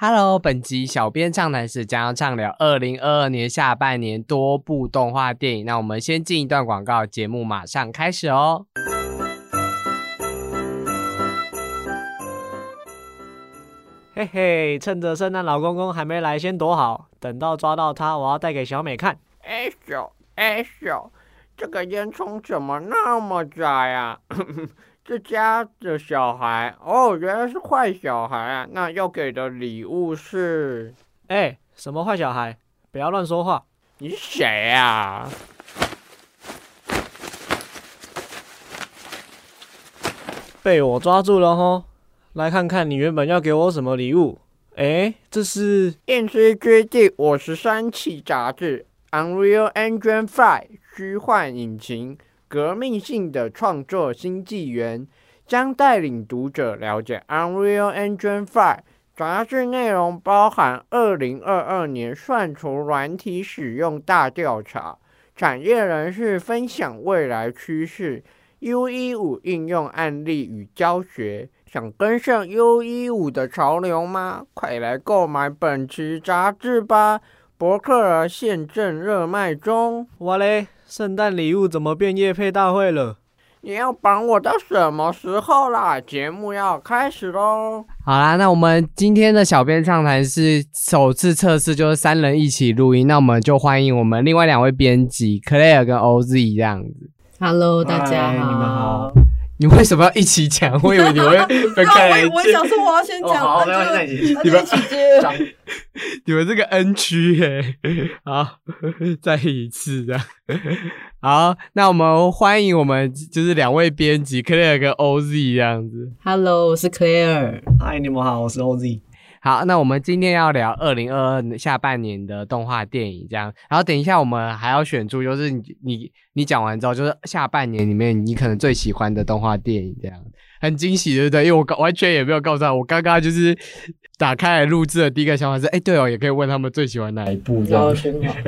Hello，本集小编畅谈室将要畅聊二零二二年下半年多部动画电影。那我们先进一段广告，节目马上开始哦。嘿嘿，趁着圣诞老公公还没来，先躲好。等到抓到他，我要带给小美看。哎咻哎咻，这个烟囱怎么那么窄呀？这家的小孩哦，原来是坏小孩啊！那要给的礼物是……哎，什么坏小孩？不要乱说话！你谁呀？被我抓住了吼！来看看你原本要给我什么礼物？哎，这是《电视剧第五十三期杂志》Unreal Engine Five 虚幻引擎。革命性的创作新纪元将带领读者了解 Unreal Engine 5杂志内容，包含2022年算图软体使用大调查、产业人士分享未来趋势、U15 应用案例与教学。想跟上 U15 的潮流吗？快来购买本期杂志吧！博客儿现正热卖中。我嘞！圣诞礼物怎么变夜配大会了？你要绑我到什么时候啦？节目要开始喽！好啦，那我们今天的小编畅谈是首次测试，就是三人一起录音。那我们就欢迎我们另外两位编辑 Claire 跟 OZ 这样子。Hello，大家好，你们好。你为什么要一起抢？我以为 你会分开来我我想说我要先讲，好，没关系，你们一起接。你们这个 N 区哎，好，再一次这样。好，那我们欢迎我们就是两位编辑 Claire 跟 OZ 这样子。Hello，我是 Claire。嗨，你们好，我是 OZ。好，那我们今天要聊二零二二下半年的动画电影，这样。然后等一下我们还要选出，就是你你你讲完之后，就是下半年里面你可能最喜欢的动画电影，这样很惊喜，对不对？因为我完全也没有告诉他，我刚刚就是打开来录制的第一个想法是，哎，对哦，也可以问他们最喜欢哪一部，这样。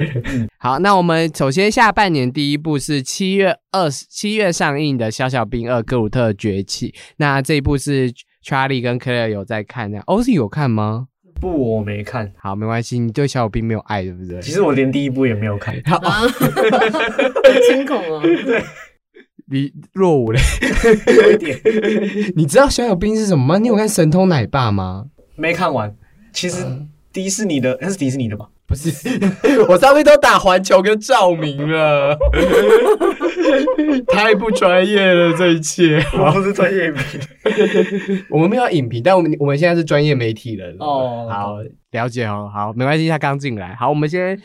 好，那我们首先下半年第一部是七月二十七月上映的《小小兵二：格鲁特崛起》，那这一部是。Charlie 跟 Claire 有在看，那 OZ 有看吗？不，我没看。好，没关系，你对小兵没有爱，对不对？其实我连第一部也没有看。好，惊恐哦。对，你落伍嘞，有一点。你知道小小兵是什么吗？你有看《神偷奶爸》吗？没看完。其实迪士尼的，那是迪士尼的吧？不是，我上面都打环球跟照明了，太不专业了，这一切。我不是专业评，我们没有影评，但我们我们现在是专业媒体人哦。好，了解哦。好，没关系，他刚进来。好，我们先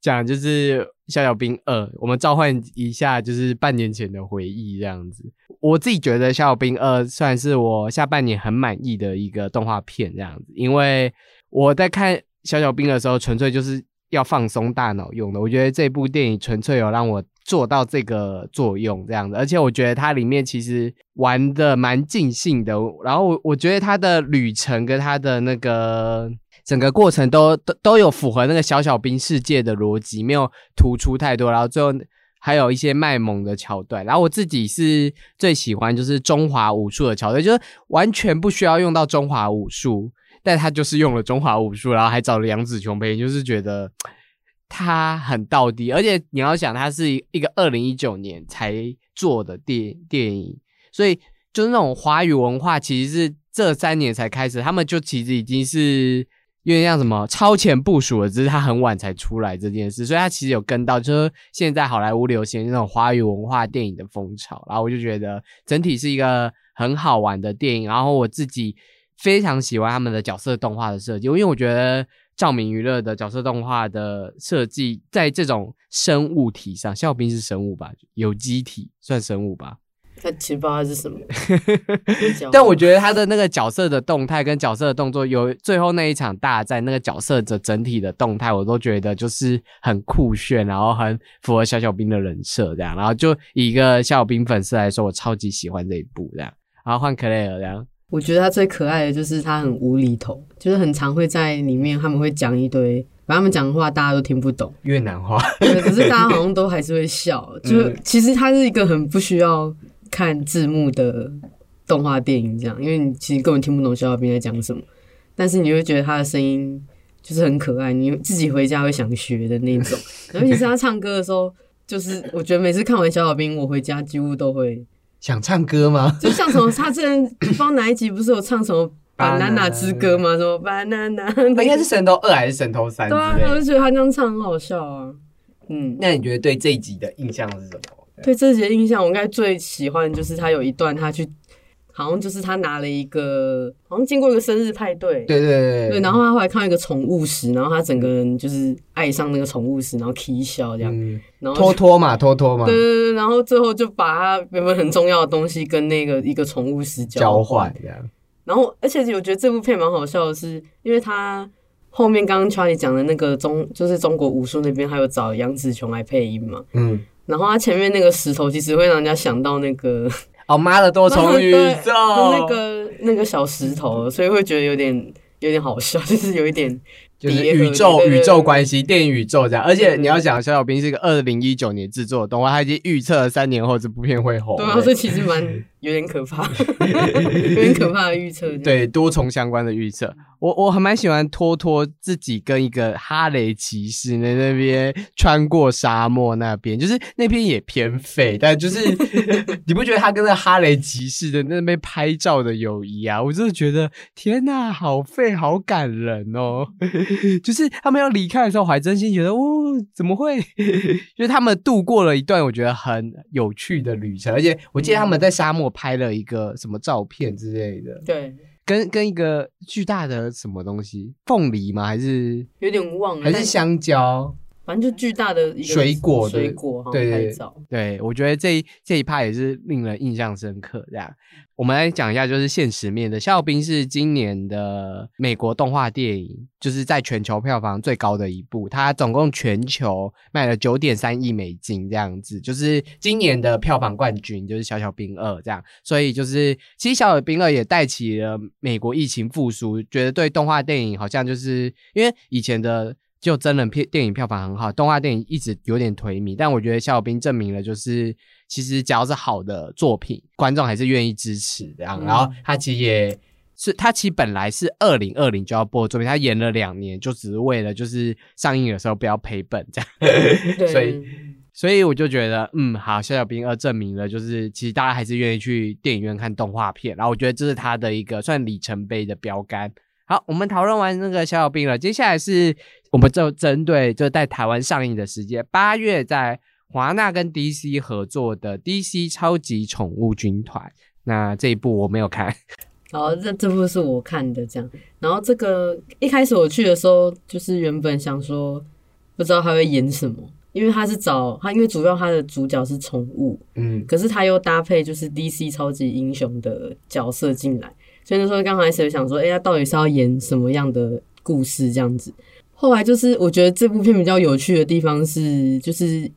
讲就是《小小兵二》，我们召唤一下就是半年前的回忆，这样子。我自己觉得《小小兵二》算是我下半年很满意的一个动画片，这样子，因为我在看。小小兵的时候，纯粹就是要放松大脑用的。我觉得这部电影纯粹有让我做到这个作用，这样子。而且我觉得它里面其实玩的蛮尽兴的。然后我我觉得它的旅程跟它的那个整个过程都都都有符合那个小小兵世界的逻辑，没有突出太多。然后最后还有一些卖萌的桥段。然后我自己是最喜欢就是中华武术的桥段，就是完全不需要用到中华武术。但他就是用了中华武术，然后还找了杨紫琼配音，就是觉得 他很到底。而且你要想，他是一个二零一九年才做的电电影，所以就是那种华语文化，其实是这三年才开始。他们就其实已经是有点像什么超前部署了，只是他很晚才出来这件事，所以他其实有跟到，就是现在好莱坞流行那种华语文化电影的风潮。然后我就觉得整体是一个很好玩的电影。然后我自己。非常喜欢他们的角色动画的设计，因为我觉得照明娱乐的角色动画的设计，在这种生物体上，肖兵是生物吧，有机体算生物吧？他其实不知道是什么。但我觉得他的那个角色的动态跟角色的动作，有最后那一场大战，那个角色的整体的动态，我都觉得就是很酷炫，然后很符合小小兵的人设这样。然后就以一个小小兵粉丝来说，我超级喜欢这一部这样。然后换克莱尔这样。我觉得他最可爱的就是他很无厘头，就是很常会在里面，他们会讲一堆，把他们讲的话大家都听不懂越南话，可是大家好像都还是会笑。就其实他是一个很不需要看字幕的动画电影，这样，因为你其实根本听不懂小小兵在讲什么，但是你会觉得他的声音就是很可爱，你自己回家会想学的那种。尤其是他唱歌的时候，就是我觉得每次看完小小兵，我回家几乎都会想唱歌吗？就像什么，他之前不知道哪一集不是有唱什么《banana 之歌》吗？什么 banana？应该是神偷二还是神偷三？对啊，我就觉得他这样唱很好笑啊。嗯，那你觉得对这一集的印象是什么？对这集的印象，我应该最喜欢就是他有一段他去。好像就是他拿了一个，好像经过一个生日派对，对对对对，然后他后来看到一个宠物石，然后他整个人就是爱上那个宠物石，然后啼笑这样，然后拖拖嘛，拖拖嘛，对对对，然后最后就把他原本很重要的东西跟那个一个宠物石交换。这样，然后而且我觉得这部片蛮好笑的是，因为他后面刚刚 Charlie 讲的那个中就是中国武术那边，还有找杨紫琼来配音嘛，嗯，然后他前面那个石头其实会让人家想到那个。哦，妈的多重宇宙，那个那个小石头，所以会觉得有点有点好笑，就是有一点。就是宇宙宇宙关系，电影宇宙这样，而且你要想，小小兵是一个二零一九年制作的动画，他已经预测了三年后这部片会红。对啊，这其实蛮有点可怕，有点可怕的预测。对，多重相关的预测。我我还蛮喜欢托托自己跟一个哈雷骑士在那边穿过沙漠那边，就是那边也偏废，但就是 你不觉得他跟那哈雷骑士的那边拍照的友谊啊？我真的觉得天哪，好废，好感人哦。就是他们要离开的时候，我还真心觉得，哦，怎么会？就是他们度过了一段我觉得很有趣的旅程，而且我记得他们在沙漠拍了一个什么照片之类的，对，跟跟一个巨大的什么东西，凤梨吗？还是有点忘了，还是香蕉？反正就巨大的水果，水果，对对对，我觉得这这一趴也是令人印象深刻。这样，我们来讲一下，就是现实面的《肖兵》是今年的美国动画电影，就是在全球票房最高的一部，它总共全球卖了九点三亿美金，这样子，就是今年的票房冠军，就是《小小兵二》这样。所以，就是其实《小小兵二》也带起了美国疫情复苏，觉得对动画电影好像就是因为以前的。就真人片电影票房很好，动画电影一直有点颓靡，但我觉得《小兵》证明了，就是其实只要是好的作品，观众还是愿意支持这样。然后他其实也是，他其实本来是二零二零就要播作品，他延了两年，就只是为了就是上映的时候不要赔本这样。所以，所以我就觉得，嗯，好，《小小兵二》证明了，就是其实大家还是愿意去电影院看动画片。然后我觉得这是他的一个算里程碑的标杆。好，我们讨论完那个小小兵了，接下来是我们就针对就在台湾上映的时间，八月在华纳跟 DC 合作的 DC 超级宠物军团。那这一部我没有看，好，这这部是我看的，这样。然后这个一开始我去的时候，就是原本想说不知道他会演什么，因为他是找他，因为主要他的主角是宠物，嗯，可是他又搭配就是 DC 超级英雄的角色进来。所以那时候刚开始想说，哎，他到底是要演什么样的故事这样子？后来就是我觉得这部片比较有趣的地方是，就是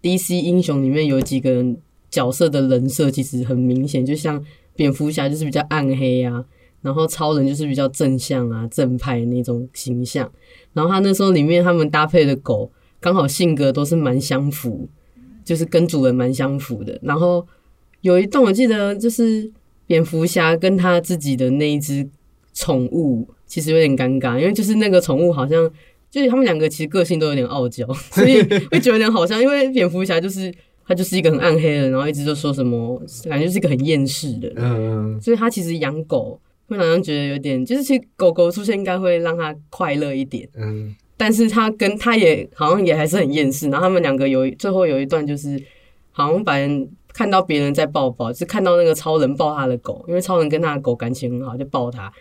DC 英雄里面有几个角色的人设其实很明显，就像蝙蝠侠就是比较暗黑啊，然后超人就是比较正向啊、正派那种形象。然后他那时候里面他们搭配的狗刚好性格都是蛮相符，就是跟主人蛮相符的。然后有一段我记得就是。蝙蝠侠跟他自己的那一只宠物其实有点尴尬，因为就是那个宠物好像就是他们两个其实个性都有点傲娇，所以会觉得有点好像。因为蝙蝠侠就是他就是一个很暗黑的，然后一直就说什么，感觉是一个很厌世的。嗯，所以他其实养狗会好像觉得有点，就是其实狗狗出现应该会让他快乐一点。嗯，但是他跟他也好像也还是很厌世。然后他们两个有最后有一段就是好像把人。看到别人在抱抱，就看到那个超人抱他的狗，因为超人跟他的狗感情很好，就抱他，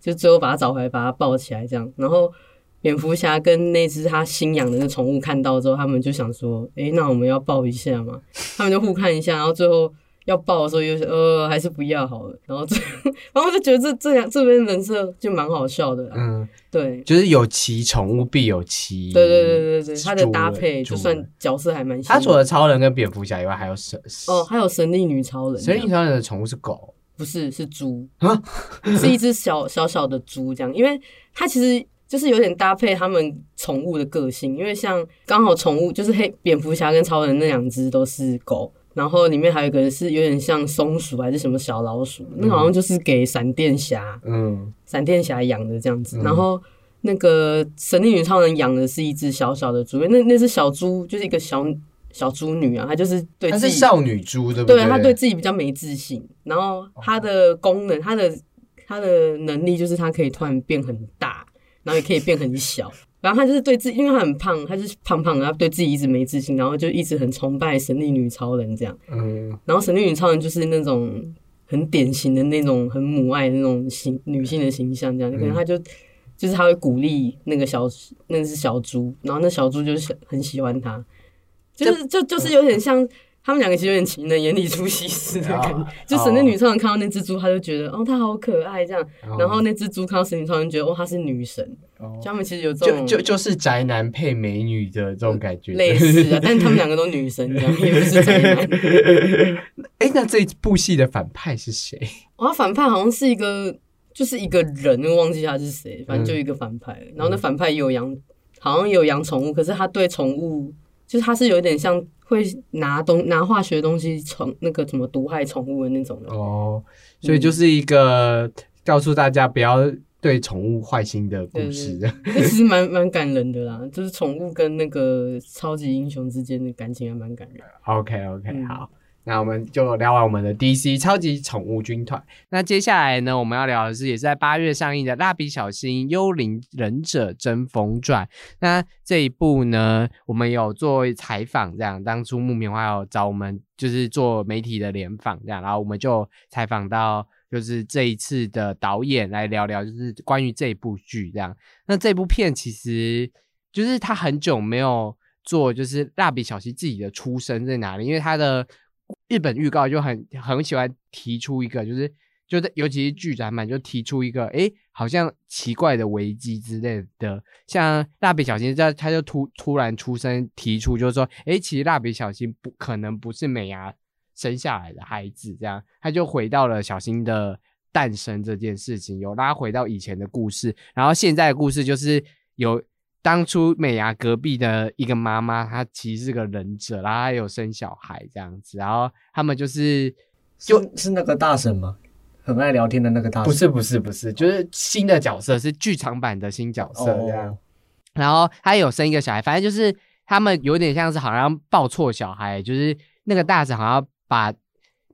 就最后把他找回来，把他抱起来这样。然后蝙蝠侠跟那只他新养的那宠物看到之后，他们就想说：“诶，那我们要抱一下嘛？”他们就互看一下，然后最后。要抱的时候又是呃还是不要好了，然后这 然后就觉得这这样这边人设就蛮好笑的，嗯，对，就是有其宠物必有其，对对对对对，它的搭配就算角色还蛮，他除了超人跟蝙蝠侠以外，还有神哦，还有神力女超人，神力女超人的宠物是狗，不是是猪啊，是一只小小小的猪这样，因为它其实就是有点搭配他们宠物的个性，因为像刚好宠物就是黑蝙蝠侠跟超人那两只都是狗。然后里面还有一个是有点像松鼠还是什么小老鼠，那好像就是给闪电侠，嗯，闪电侠养的这样子。然后那个神力女超人养的是一只小小的猪，那那只小猪就是一个小小猪女啊，她就是对，她是少女猪对不对？对，她对自己比较没自信。然后她的功能，她的她的能力就是她可以突然变很大，然后也可以变很小。然后他就是对自己，因为他很胖，他就是胖胖的，他对自己一直没自信，然后就一直很崇拜神力女超人这样。嗯。然后神力女超人就是那种很典型的那种很母爱的那种形女性的形象这样。可能他就就是他会鼓励那个小那是小猪，然后那小猪就是很喜欢他，就是就就是有点像。他们两个其实有点情人眼里出西施的感觉，就神力女超人看到那只猪，他就觉得哦，它好可爱这样。然后那只猪看到神力超人，觉得哦，她是女神。他们其实有这种，就就就是宅男配美女的这种感觉，类似啊。但是他们两个都女神这样，也不是宅男。哎，那这部戏的反派是谁？哦，反派好像是一个，就是一个人，忘记他是谁，反正就一个反派。然后那反派有养，好像有养宠物，可是他对宠物，就是他是有点像。会拿东拿化学东西宠那个什么毒害宠物的那种的哦，所以就是一个告诉大家不要对宠物坏心的故事。其实蛮蛮感人的啦，就是宠物跟那个超级英雄之间的感情还蛮感人。OK OK，好。那我们就聊完我们的 DC 超级宠物军团。那接下来呢，我们要聊的是也是在八月上映的《蜡笔小新：幽灵忍者争锋传》。那这一部呢，我们有做采访，这样当初木棉花有找我们，就是做媒体的联访，这样，然后我们就采访到，就是这一次的导演来聊聊，就是关于这部剧这样。那这部片其实就是他很久没有做，就是蜡笔小新自己的出身在哪里，因为他的。日本预告就很很喜欢提出一个，就是就是尤其是剧展版就提出一个，哎，好像奇怪的危机之类的。像蜡笔小新这，他就突突然出声提出，就是说，哎，其实蜡笔小新不可能不是美伢生下来的孩子，这样他就回到了小新的诞生这件事情，有拉回到以前的故事，然后现在的故事就是有。当初美牙隔壁的一个妈妈，她其实是个忍者，然后她有生小孩这样子，然后他们就是就是那个大神吗？很爱聊天的那个大神？不是不是不是，就是新的角色，是剧场版的新角色这样。然后她有生一个小孩，反正就是他们有点像是好像抱错小孩，就是那个大神好像把。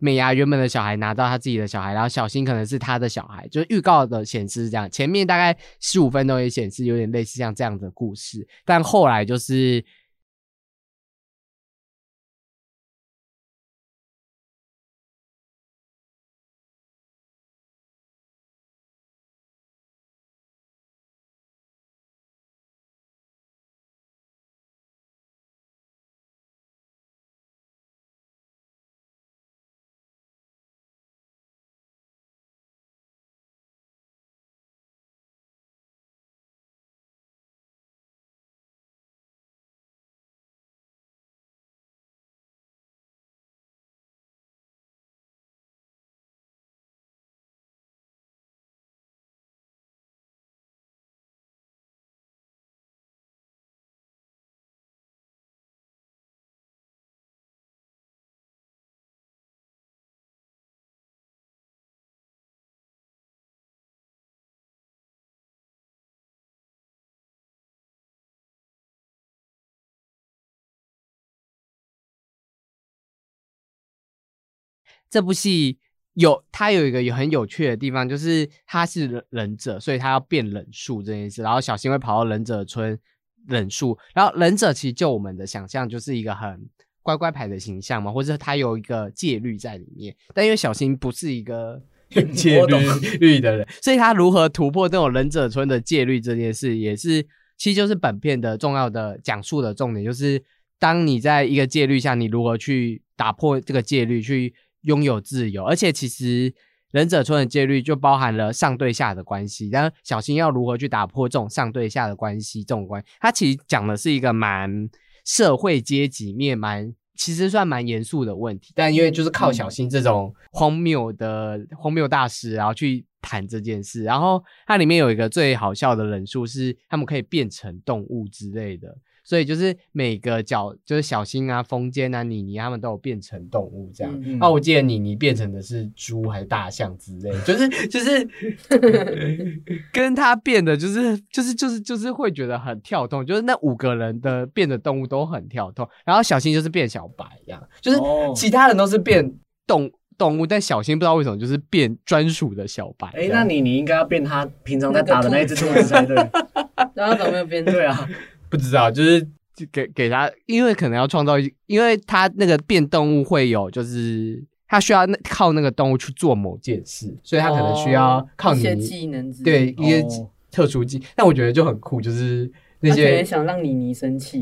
美伢原本的小孩拿到他自己的小孩，然后小新可能是他的小孩，就是预告的显示是这样。前面大概十五分钟也显示有点类似像这样的故事，但后来就是。这部戏有它有一个有很有趣的地方，就是他是忍者，所以他要变忍术这件事。然后小新会跑到忍者村忍术，然后忍者其实就我们的想象就是一个很乖乖牌的形象嘛，或者他有一个戒律在里面。但因为小新不是一个 戒律律的人，所以他如何突破这种忍者村的戒律这件事，也是其实就是本片的重要的讲述的重点，就是当你在一个戒律下，你如何去打破这个戒律去。拥有自由，而且其实忍者村的戒律就包含了上对下的关系，然后小新要如何去打破这种上对下的关系，这种关，它其实讲的是一个蛮社会阶级面，蛮其实算蛮严肃的问题，但因为就是靠小新这种荒谬的荒谬大师，然后去谈这件事。然后它里面有一个最好笑的人数是，他们可以变成动物之类的。所以就是每个角，就是小新啊、风间啊、妮妮他们都有变成动物这样。啊，我记得妮妮变成的是猪还是大象之类，就是就是跟他变的，就是 就是就是就是会觉得很跳动，就是那五个人的变的动物都很跳动。然后小新就是变小白一样，就是其他人都是变动动物，但小新不知道为什么就是变专属的小白。哎，那你你应该要变他平常在打的那一只兔子才对。然后怎么没有变？对啊。不知道，就是给给他，因为可能要创造，因为他那个变动物会有，就是他需要那靠那个动物去做某件事，所以他可能需要靠一些技能，对一些特殊技。但我觉得就很酷，就是那些想让妮妮生气，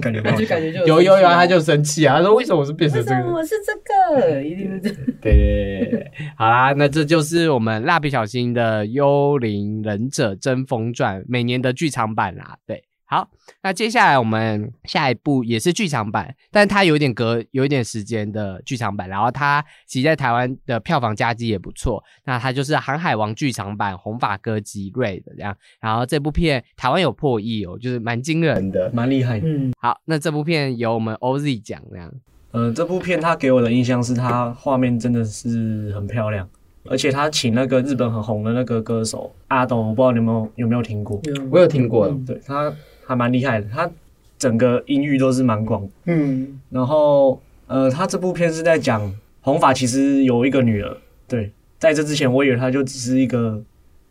感觉就感觉就有有有，他就生气啊，他说为什么我是变成这个？我是这个，一定是这。对对对对，好啦，那这就是我们蜡笔小新的《幽灵忍者争锋传》每年的剧场版啦，对。好，那接下来我们下一部也是剧场版，但它有点隔有一点时间的剧场版，然后它其实在台湾的票房佳绩也不错。那它就是《航海王》剧场版，红发哥吉瑞的这样。然后这部片台湾有破亿哦，就是蛮惊人的，蛮厉害。嗯，好，那这部片由我们 OZ 讲这样。呃，这部片它给我的印象是它画面真的是很漂亮，而且他请那个日本很红的那个歌手阿斗，我不知道你们有没有听过？我有听过，对他。还蛮厉害的，他整个音域都是蛮广。嗯，然后呃，他这部片是在讲红发其实有一个女儿。对，在这之前我以为他就只是一个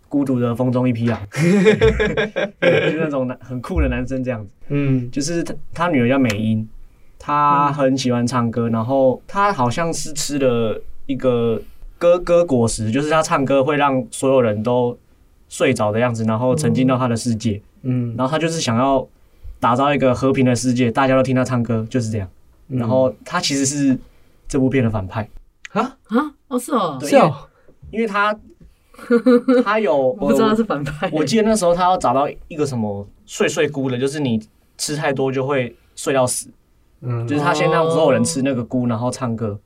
孤独的风中一匹狼，就是那种男很酷的男生这样子。嗯，就是他他女儿叫美音，他很喜欢唱歌，然后他好像是吃了一个歌歌果实，就是他唱歌会让所有人都睡着的样子，然后沉浸到他的世界。嗯，然后他就是想要打造一个和平的世界，大家都听他唱歌，就是这样。然后他其实是这部片的反派。啊啊，哦是哦，是哦，因为他 他有我不知道他是反派。我记得那时候他要找到一个什么睡睡菇的，就是你吃太多就会睡到死。嗯，就是他先让所有人吃那个菇，然后唱歌，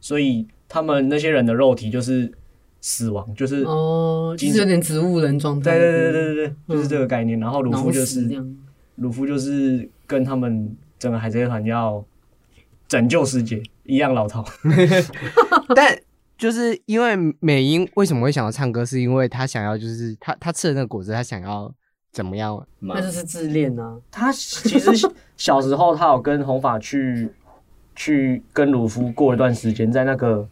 所以他们那些人的肉体就是。死亡就是哦，其实有点植物人状态。对对对对对对，就是这个概念。然后鲁夫就是鲁夫就是跟他们整个海贼团要拯救世界一样老套。但就是因为美英为什么会想要唱歌，是因为他想要就是他他吃的那个果子，他想要怎么样？那就是自恋啊。他其实 小时候他有跟红发去去跟鲁夫过一段时间，在那个。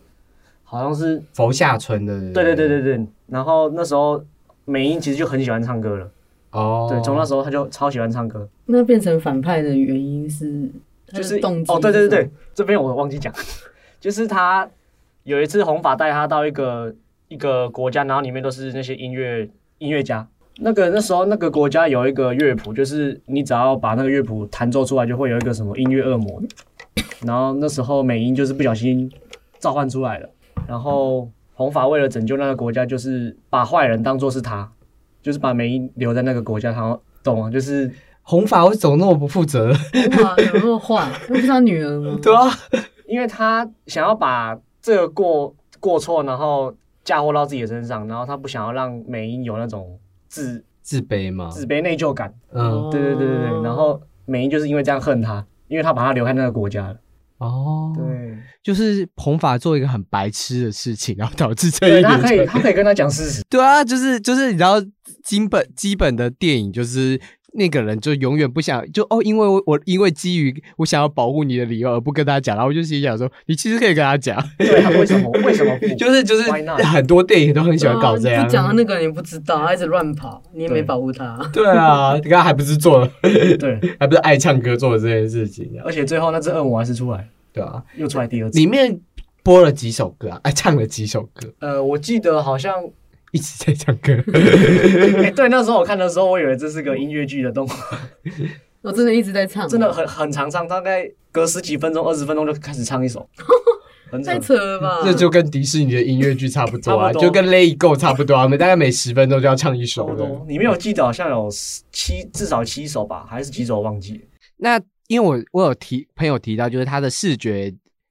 好像是佛下村的，对对对对对。然后那时候美英其实就很喜欢唱歌了，哦，对，从那时候他就超喜欢唱歌。那变成反派的原因是，就是动哦，对对对对，这边我忘记讲，就是他有一次红发带他到一个一个国家，然后里面都是那些音乐音乐家。那个那时候那个国家有一个乐谱，就是你只要把那个乐谱弹奏出来，就会有一个什么音乐恶魔。然后那时候美英就是不小心召唤出来了。然后红发为了拯救那个国家，就是把坏人当做是他，就是把美英留在那个国家。他懂吗？就是红发为什么那么不负责？哇，有那么坏？不是他女儿吗？对啊，因为他想要把这个过过错，然后嫁祸到自己的身上，然后他不想要让美英有那种自自卑嘛，自卑内疚感。嗯，对对对对对。然后美英就是因为这样恨他，因为他把他留在那个国家了。哦，对，就是红发做一个很白痴的事情，然后导致这一点。他可以，他可以跟他讲事实。对啊，就是就是，你知道，基本基本的电影就是那个人就永远不想就哦，因为我我因为基于我想要保护你的理由而不跟他讲，然后我就心想说，你其实可以跟他讲。对，为什么？为什么？就是就是很多电影都很喜欢搞这样。讲的那个人也不知道，他一直乱跑，你也没保护他。对啊，你刚还不是做了？对，还不是爱唱歌做的这件事情。而且最后那只恶魔还是出来。对啊，又出来第二次。里面播了几首歌啊？哎，唱了几首歌？呃，我记得好像一直在唱歌。哎，对，那时候我看的时候，我以为这是个音乐剧的动画。我真的一直在唱，真的很很长唱，大概隔十几分钟、二十分钟就开始唱一首，太扯了吧？这就跟迪士尼的音乐剧差不多啊，就跟《Let It Go》差不多啊，每大概每十分钟就要唱一首。你没有记得好像有七至少七首吧？还是几首忘记？那。因为我我有提朋友提到，就是他的视觉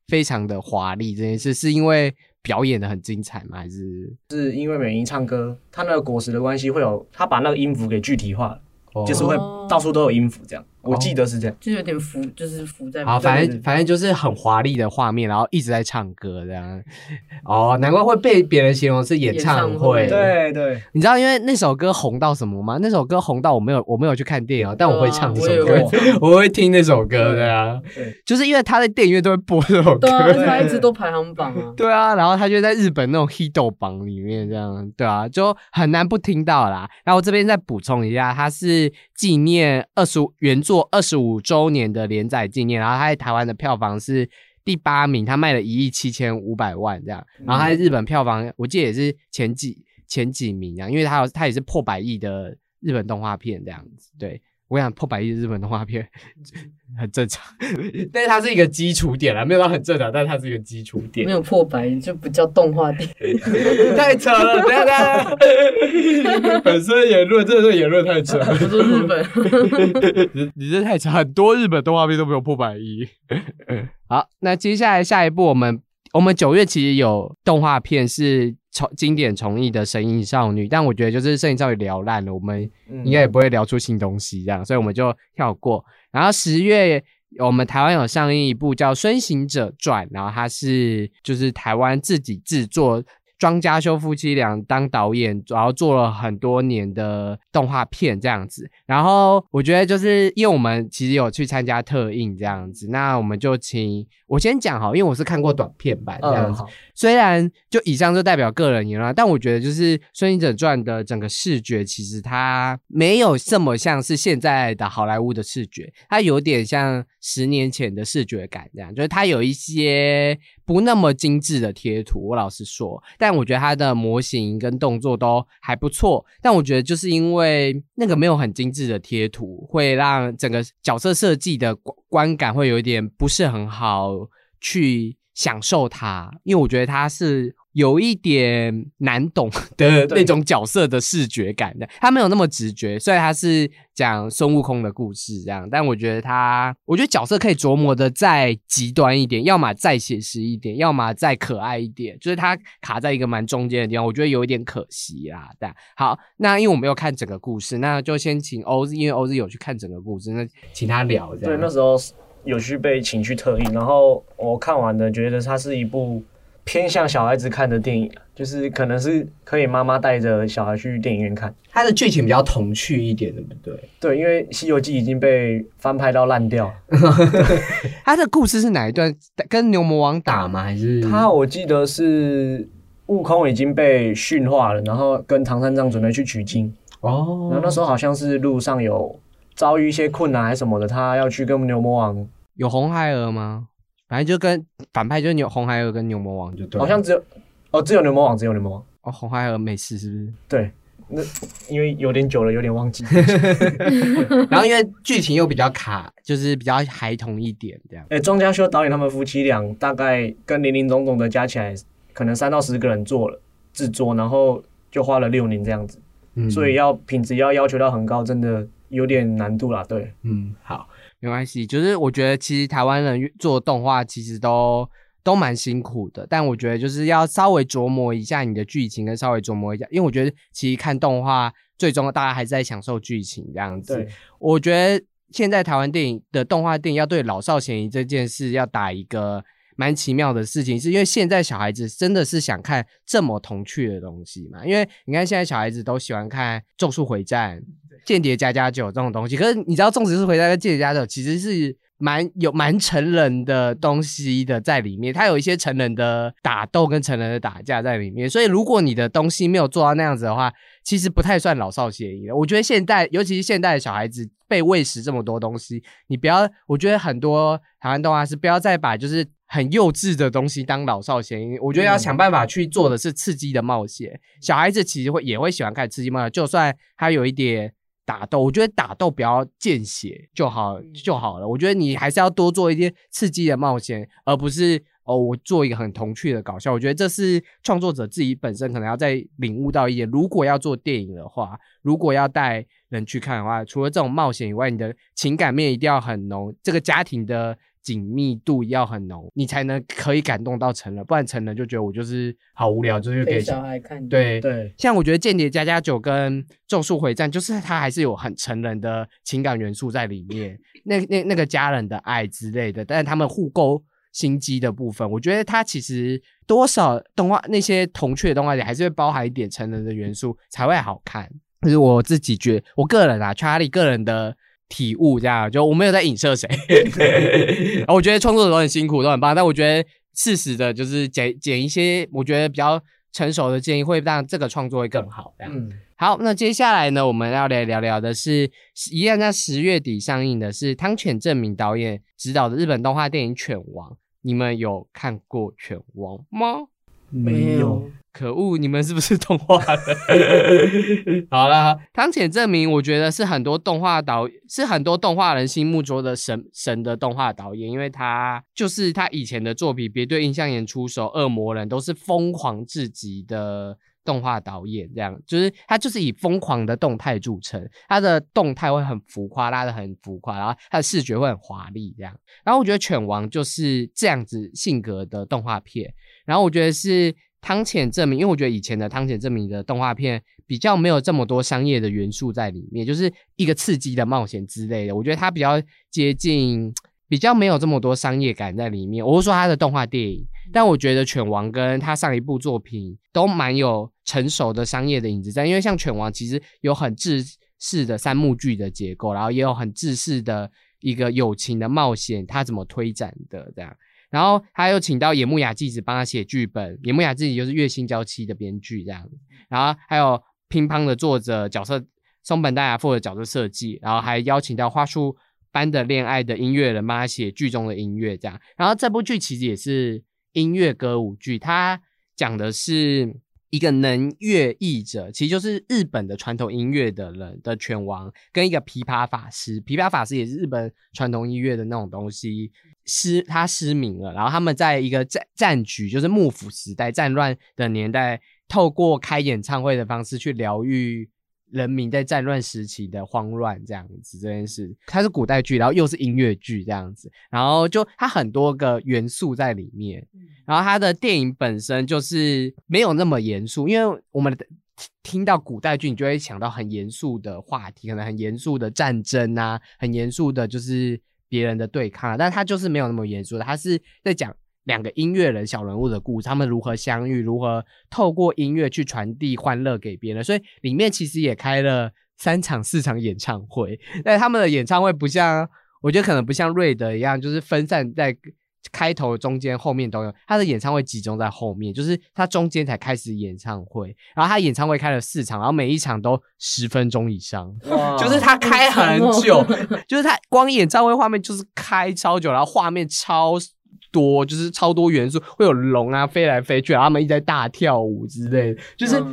非常的华丽这件事，是因为表演的很精彩吗？还是是因为美音唱歌，他那个果实的关系，会有他把那个音符给具体化了。就是会到处都有音符这样，我记得是这样，就有点浮，就是浮在。好，反正反正就是很华丽的画面，然后一直在唱歌这样。哦，难怪会被别人形容是演唱会。对对，你知道因为那首歌红到什么吗？那首歌红到我没有我没有去看电影，但我会唱这首歌，我会听那首歌的啊。对，就是因为他在电影院都会播这首歌，他一直都排行榜啊。对啊，然后他就在日本那种 hit 榜里面这样，对啊，就很难不听到啦。然后这边再补充一下，他是。纪念二十五原作二十五周年的连载纪念，然后他在台湾的票房是第八名，他卖了一亿七千五百万这样，然后他在日本票房我记得也是前几前几名这样，因为他有他也是破百亿的日本动画片这样子，对。我想破百亿日本动画片 很正常，但是它是一个基础点啦，没有到很正常，但是它是一个基础点。没有破百亿就不叫动画片，太扯了！等下等下，本身言论，这个言论太扯。不是日本，你你这太扯，很多日本动画片都没有破百亿。好，那接下来下一步，我们我们九月其实有动画片是。重经典重译的《神隐少女》，但我觉得就是《神隐少女》聊烂了，我们应该也不会聊出新东西这样，所以我们就跳过。然后十月我们台湾有上映一部叫《孙行者传》，然后它是就是台湾自己制作。庄家修夫妻俩当导演，然后做了很多年的动画片这样子。然后我觉得就是因为我们其实有去参加特映这样子，那我们就请我先讲好，因为我是看过短片版这样子。虽然就以上就代表个人言论，但我觉得就是《孙行者传》的整个视觉其实它没有这么像是现在的好莱坞的视觉，它有点像十年前的视觉感这样，就是它有一些。不那么精致的贴图，我老实说，但我觉得它的模型跟动作都还不错。但我觉得就是因为那个没有很精致的贴图，会让整个角色设计的观感会有一点不是很好去享受它，因为我觉得它是。有一点难懂 的那种角色的视觉感的，他没有那么直觉。虽然他是讲孙悟空的故事这样，但我觉得他，我觉得角色可以琢磨的再极端一点，要么再写实一点，要么再可爱一点，就是他卡在一个蛮中间的地方，我觉得有一点可惜啦。但好，那因为我没有看整个故事，那就先请欧子，因为欧子有去看整个故事，那请他聊。对，那时候有去被请去特映，然后我看完的，觉得它是一部。偏向小孩子看的电影，就是可能是可以妈妈带着小孩去电影院看。它的剧情比较童趣一点，对不对？对，因为《西游记》已经被翻拍到烂掉。它的故事是哪一段？跟牛魔王打吗？还是他？我记得是悟空已经被驯化了，然后跟唐三藏准备去取经。哦。然后那时候好像是路上有遭遇一些困难还是什么的，他要去跟牛魔王。有红孩儿吗？反正就跟反派就是牛红孩儿跟牛魔王就对，好像只有哦，只有牛魔王，只有牛魔王哦，红孩儿没事是不是？对，那因为有点久了，有点忘记。然后因为剧情又比较卡，就是比较孩童一点这样。哎，庄家修导演他们夫妻俩大概跟林林总总的加起来，可能三到十个人做了制作，然后就花了六年这样子，所以要品质要要求到很高，真的有点难度啦。对，嗯，好。没关系，就是我觉得其实台湾人做动画其实都都蛮辛苦的，但我觉得就是要稍微琢磨一下你的剧情，跟稍微琢磨一下，因为我觉得其实看动画最终大家还是在享受剧情这样子。我觉得现在台湾电影的动画电影要对老少咸宜这件事要打一个蛮奇妙的事情，是因为现在小孩子真的是想看这么童趣的东西嘛？因为你看现在小孩子都喜欢看《咒术回战》。间谍加加酒这种东西，可是你知道，纵使是回来间谍加酒，其实是蛮有蛮成人的东西的在里面，它有一些成人的打斗跟成人的打架在里面，所以如果你的东西没有做到那样子的话，其实不太算老少咸宜的。我觉得现代，尤其是现代的小孩子被喂食这么多东西，你不要，我觉得很多台湾动画是不要再把就是很幼稚的东西当老少咸宜，我觉得要想办法去做的是刺激的冒险。小孩子其实会也会喜欢看刺激冒险，就算他有一点。打斗，我觉得打斗不要见血就好就好了。我觉得你还是要多做一些刺激的冒险，而不是哦，我做一个很童趣的搞笑。我觉得这是创作者自己本身可能要再领悟到一点。如果要做电影的话，如果要带人去看的话，除了这种冒险以外，你的情感面一定要很浓，这个家庭的紧密度要很浓，你才能可以感动到成人，不然成人就觉得我就是好无聊，就是给小孩看。对对，像我觉得《间谍加加九》跟《咒术回战》，就是它还是有很成人的情感元素在里面，那那那个家人的爱之类的，但是他们互勾心机的部分，我觉得它其实多少动画那些童趣的动画里，还是会包含一点成人的元素才会好看。就是我自己觉，我个人啊，Charlie 个人的。体悟这样，就我没有在影射谁，我觉得创作者都很辛苦，都很棒，但我觉得适时的，就是减减一些，我觉得比较成熟的建议，会让这个创作会更好。这样，好，那接下来呢，我们要来聊聊的是，一样在十月底上映的是汤浅正明导演执导的日本动画电影《犬王》，你们有看过《犬王》吗？没有。可恶！你们是不是动画人？好了，汤浅证明，我觉得是很多动画导，是很多动画人心目中的神神的动画导演，因为他就是他以前的作品《别对印象岩出手》《恶魔人》都是疯狂至极的动画导演，这样就是他就是以疯狂的动态著称，他的动态会很浮夸，拉的很浮夸，然后他的视觉会很华丽，这样。然后我觉得《犬王》就是这样子性格的动画片，然后我觉得是。汤浅证明，因为我觉得以前的汤浅证明的动画片比较没有这么多商业的元素在里面，就是一个刺激的冒险之类的。我觉得它比较接近，比较没有这么多商业感在里面。我是说它的动画电影，但我觉得犬王跟他上一部作品都蛮有成熟的商业的影子在，因为像犬王其实有很制式的三幕剧的结构，然后也有很制式的一个友情的冒险，它怎么推展的这样。然后他又请到野木雅纪子帮他写剧本，野木雅纪子就是月薪娇妻的编剧这样。然后还有乒乓的作者角色松本大雅负责角色设计，然后还邀请到花束般的恋爱的音乐人帮他写剧中的音乐这样。然后这部剧其实也是音乐歌舞剧，它讲的是一个能乐译者，其实就是日本的传统音乐的人的拳王，跟一个琵琶法师，琵琶法师也是日本传统音乐的那种东西。失他失明了，然后他们在一个战战局，就是幕府时代战乱的年代，透过开演唱会的方式去疗愈人民在战乱时期的慌乱，这样子这件事，它是古代剧，然后又是音乐剧这样子，然后就它很多个元素在里面，然后它的电影本身就是没有那么严肃，因为我们听到古代剧，你就会想到很严肃的话题，可能很严肃的战争啊，很严肃的，就是。别人的对抗，啊但他就是没有那么严肃的，他是在讲两个音乐人小人物的故事，他们如何相遇，如何透过音乐去传递欢乐给别人。所以里面其实也开了三场、四场演唱会，但他们的演唱会不像，我觉得可能不像瑞德一样，就是分散在。开头、中间、后面都有，他的演唱会集中在后面，就是他中间才开始演唱会，然后他演唱会开了四场，然后每一场都十分钟以上，就是他开很久，就是他光演唱会画面就是开超久，然后画面超多，就是超多元素，会有龙啊飞来飞去，然后他们一直在大跳舞之类的，就是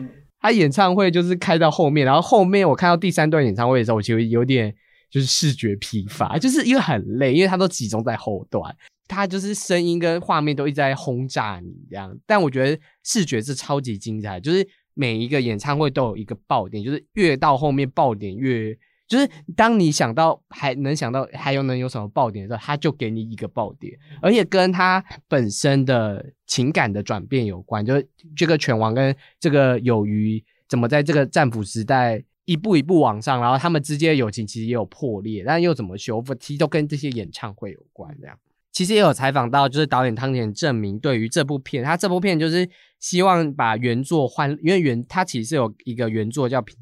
他演唱会就是开到后面，然后后面我看到第三段演唱会的时候，我其实有点就是视觉疲乏，就是因为很累，因为他都集中在后段。他就是声音跟画面都一直在轰炸你这样，但我觉得视觉是超级精彩，就是每一个演唱会都有一个爆点，就是越到后面爆点越，就是当你想到还能想到还有能有什么爆点的时候，他就给你一个爆点，而且跟他本身的情感的转变有关，就是这个拳王跟这个友谊怎么在这个战俘时代一步一步往上，然后他们之间的友情其实也有破裂，但又怎么修复，其实都跟这些演唱会有关这样。其实也有采访到，就是导演汤浅证明对于这部片，他这部片就是希望把原作换，因为原他其实有一个原作叫《平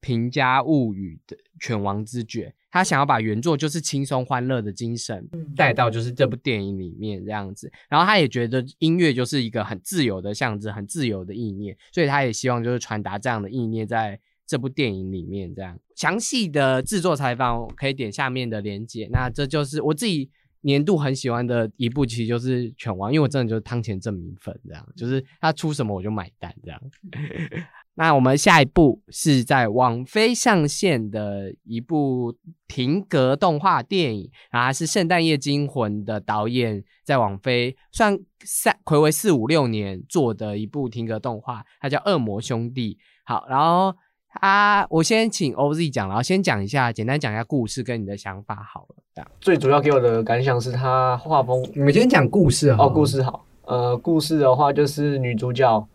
平家物语》的《犬王之卷》，他想要把原作就是轻松欢乐的精神带到就是这部电影里面这样子，然后他也觉得音乐就是一个很自由的象征，很自由的意念，所以他也希望就是传达这样的意念在这部电影里面这样。详细的制作采访可以点下面的链接，那这就是我自己。年度很喜欢的一部，其实就是《犬王》，因为我真的就是汤前证明粉，这样就是他出什么我就买单这样。那我们下一部是在网飞上线的一部停格动画电影，然后是《圣诞夜惊魂》的导演在网飞算三暌违四五六年做的一部停格动画，它叫《恶魔兄弟》。好，然后啊，我先请 OZ 讲，然后先讲一下，简单讲一下故事跟你的想法好了。这样最主要给我的感想是他画风。你们先讲故事哦，故事好。呃，故事的话就是女主角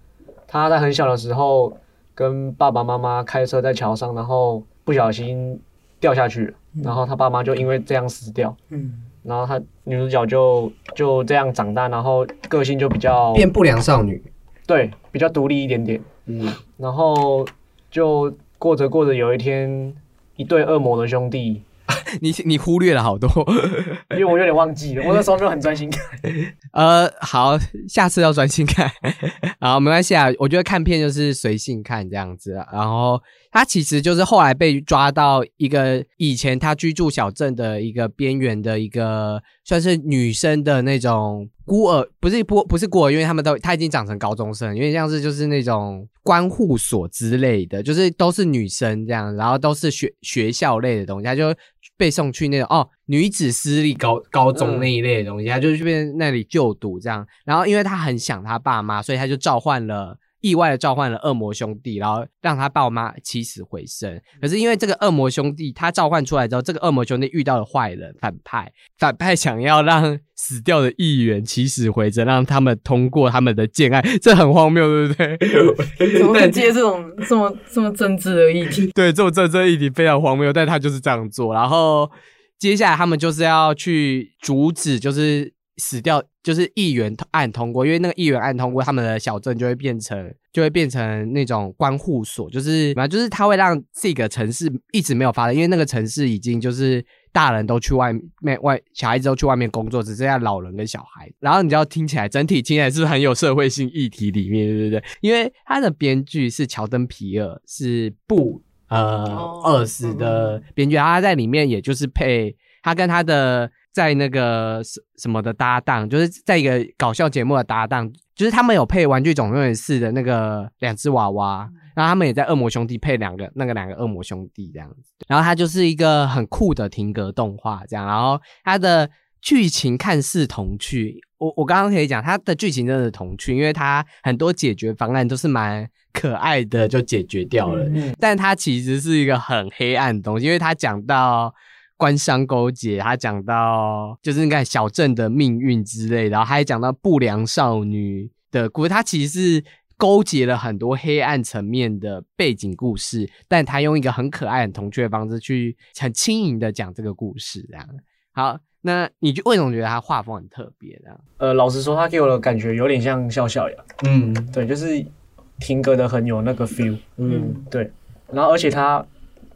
她在很小的时候跟爸爸妈妈开车在桥上，然后不小心掉下去了，然后他爸妈就因为这样死掉。嗯。然后他女主角就就这样长大，然后个性就比较变不良少女。对，比较独立一点点。嗯。然后就过着过着，有一天一对恶魔的兄弟。你你忽略了好多，因为我有点忘记了，我那时候没有很专心看。呃，好，下次要专心看。好，没关系啊，我觉得看片就是随性看这样子。然后他其实就是后来被抓到一个以前他居住小镇的一个边缘的一个算是女生的那种孤儿，不是不不是孤儿，因为他们都他已经长成高中生，因为像是就是那种关护所之类的，就是都是女生这样，然后都是学学校类的东西，他就。被送去那种哦女子私立高高中那一类的东西，他就去那里就读这样。然后因为他很想他爸妈，所以他就召唤了意外的召唤了恶魔兄弟，然后让他爸妈起死回生。可是因为这个恶魔兄弟他召唤出来之后，这个恶魔兄弟遇到了坏人反派，反派想要让死掉的议员起死回生，让他们通过他们的建案，这很荒谬，对不对？怎么接这种这么这么政治的议题？对，这种政治议题非常荒谬，但他就是这样做。然后接下来他们就是要去阻止，就是死掉，就是议员案通过，因为那个议员案通过，他们的小镇就会变成就会变成那种关护所，就是反正就是他会让这个城市一直没有发展，因为那个城市已经就是。大人都去外面外，小孩子都去外面工作，只剩下老人跟小孩。然后你知道听起来，整体听起来是很有社会性议题里面，对不对？因为他的编剧是乔登皮尔，是布呃二十的编剧，他在里面也就是配他跟他的在那个什什么的搭档，就是在一个搞笑节目的搭档，就是他们有配《玩具总动员四》的那个两只娃娃。然后他们也在《恶魔兄弟》配两个那个两个恶魔兄弟这样子，然后它就是一个很酷的停格动画这样，然后它的剧情看似童趣，我我刚刚可以讲它的剧情真的是童趣，因为它很多解决方案都是蛮可爱的就解决掉了，但它其实是一个很黑暗的东西，因为它讲到官商勾结，他讲到就是你看小镇的命运之类，然后还讲到不良少女的故事，他其实是。勾结了很多黑暗层面的背景故事，但他用一个很可爱、很童趣的方式去很轻盈的讲这个故事，这样。好，那你就为什么觉得他画风很特别？这样？呃，老实说，他给我的感觉有点像笑笑呀。嗯，对，就是停格的很有那个 feel。嗯，对。然后，而且他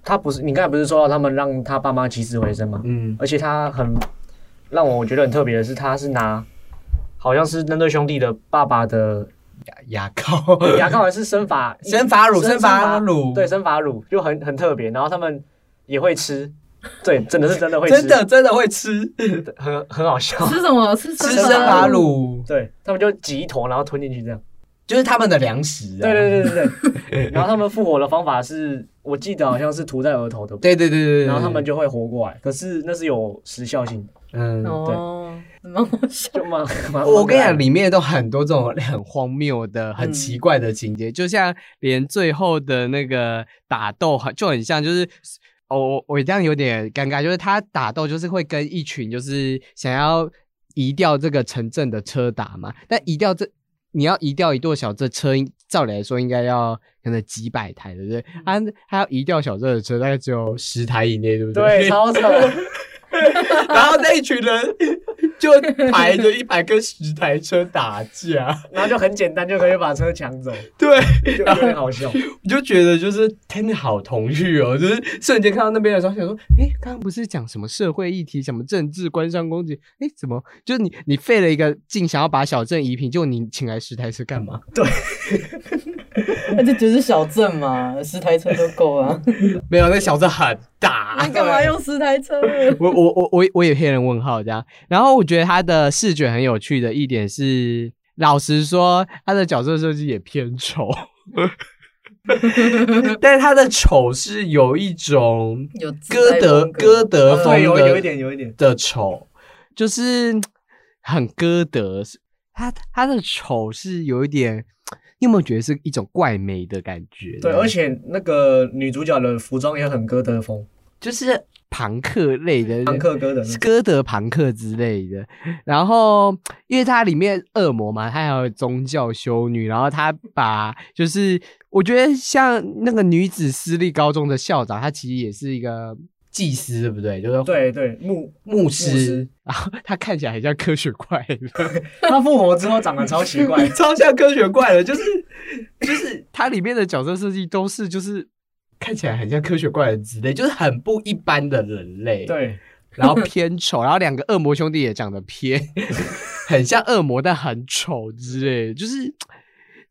他不是你刚才不是说到他们让他爸妈起死回生吗？嗯，而且他很让我觉得很特别的是，他是拿好像是那对兄弟的爸爸的。牙牙膏，牙膏还是生发 生发乳，生发乳，对，生发乳就很很特别。然后他们也会吃，对，真的是真的会吃，真的真的会吃，很很好笑。吃什么？吃吃生发乳，对他们就挤一坨，然后吞进去，这样就是他们的粮食。对对对对对。然后他们复活的方法是，我记得好像是涂在额头的。对对对对。然后他们就会活过来，可是那是有时效性。嗯，对。蛮好笑，就蛮我跟你讲，里面都很多这种很荒谬的、很奇怪的情节，就像连最后的那个打斗，很就很像，就是我我这样有点尴尬，就是他打斗就是会跟一群就是想要移掉这个城镇的车打嘛，但移掉这你要移掉一座小镇车，照理来说应该要可能几百台，对不对？他他要移掉小镇的车，大概只有十台以内，对不对？对，超扯。然后那一群人就排着一排跟十台车打架，然后就很简单就可以把车抢走。对，就有点好笑。我就觉得就是天好童趣哦，就是瞬间看到那边的时候，想说，哎，刚刚不是讲什么社会议题，什么政治、官商攻击？哎，怎么就是你你费了一个劲想要把小镇移平，就你请来十台车干嘛？对。那这只是小镇嘛，十台车都够啊。没有，那小镇很大。你干嘛用十台车？我我我我我也黑人问号这样。然后我觉得他的视觉很有趣的一点是，老实说，他的角色设计也偏丑。但是他的丑是有一种有歌德歌德风有有一点有一点的丑，就是很歌德。他他的丑是有一点。你有没有觉得是一种怪美的感觉？对，而且那个女主角的服装也很哥德风，就是朋克类的，朋克歌的歌德朋克之类的。然后，因为它里面恶魔嘛，它还有宗教修女，然后他把就是我觉得像那个女子私立高中的校长，他其实也是一个。祭司对不对？就是对对牧牧师，然后他看起来很像科学怪，他复活之后长得超奇怪，超像科学怪的，就是就是它里面的角色设计都是就是看起来很像科学怪人之类，就是很不一般的人类，对，然后偏丑，然后两个恶魔兄弟也长得偏 很像恶魔，但很丑之类，就是。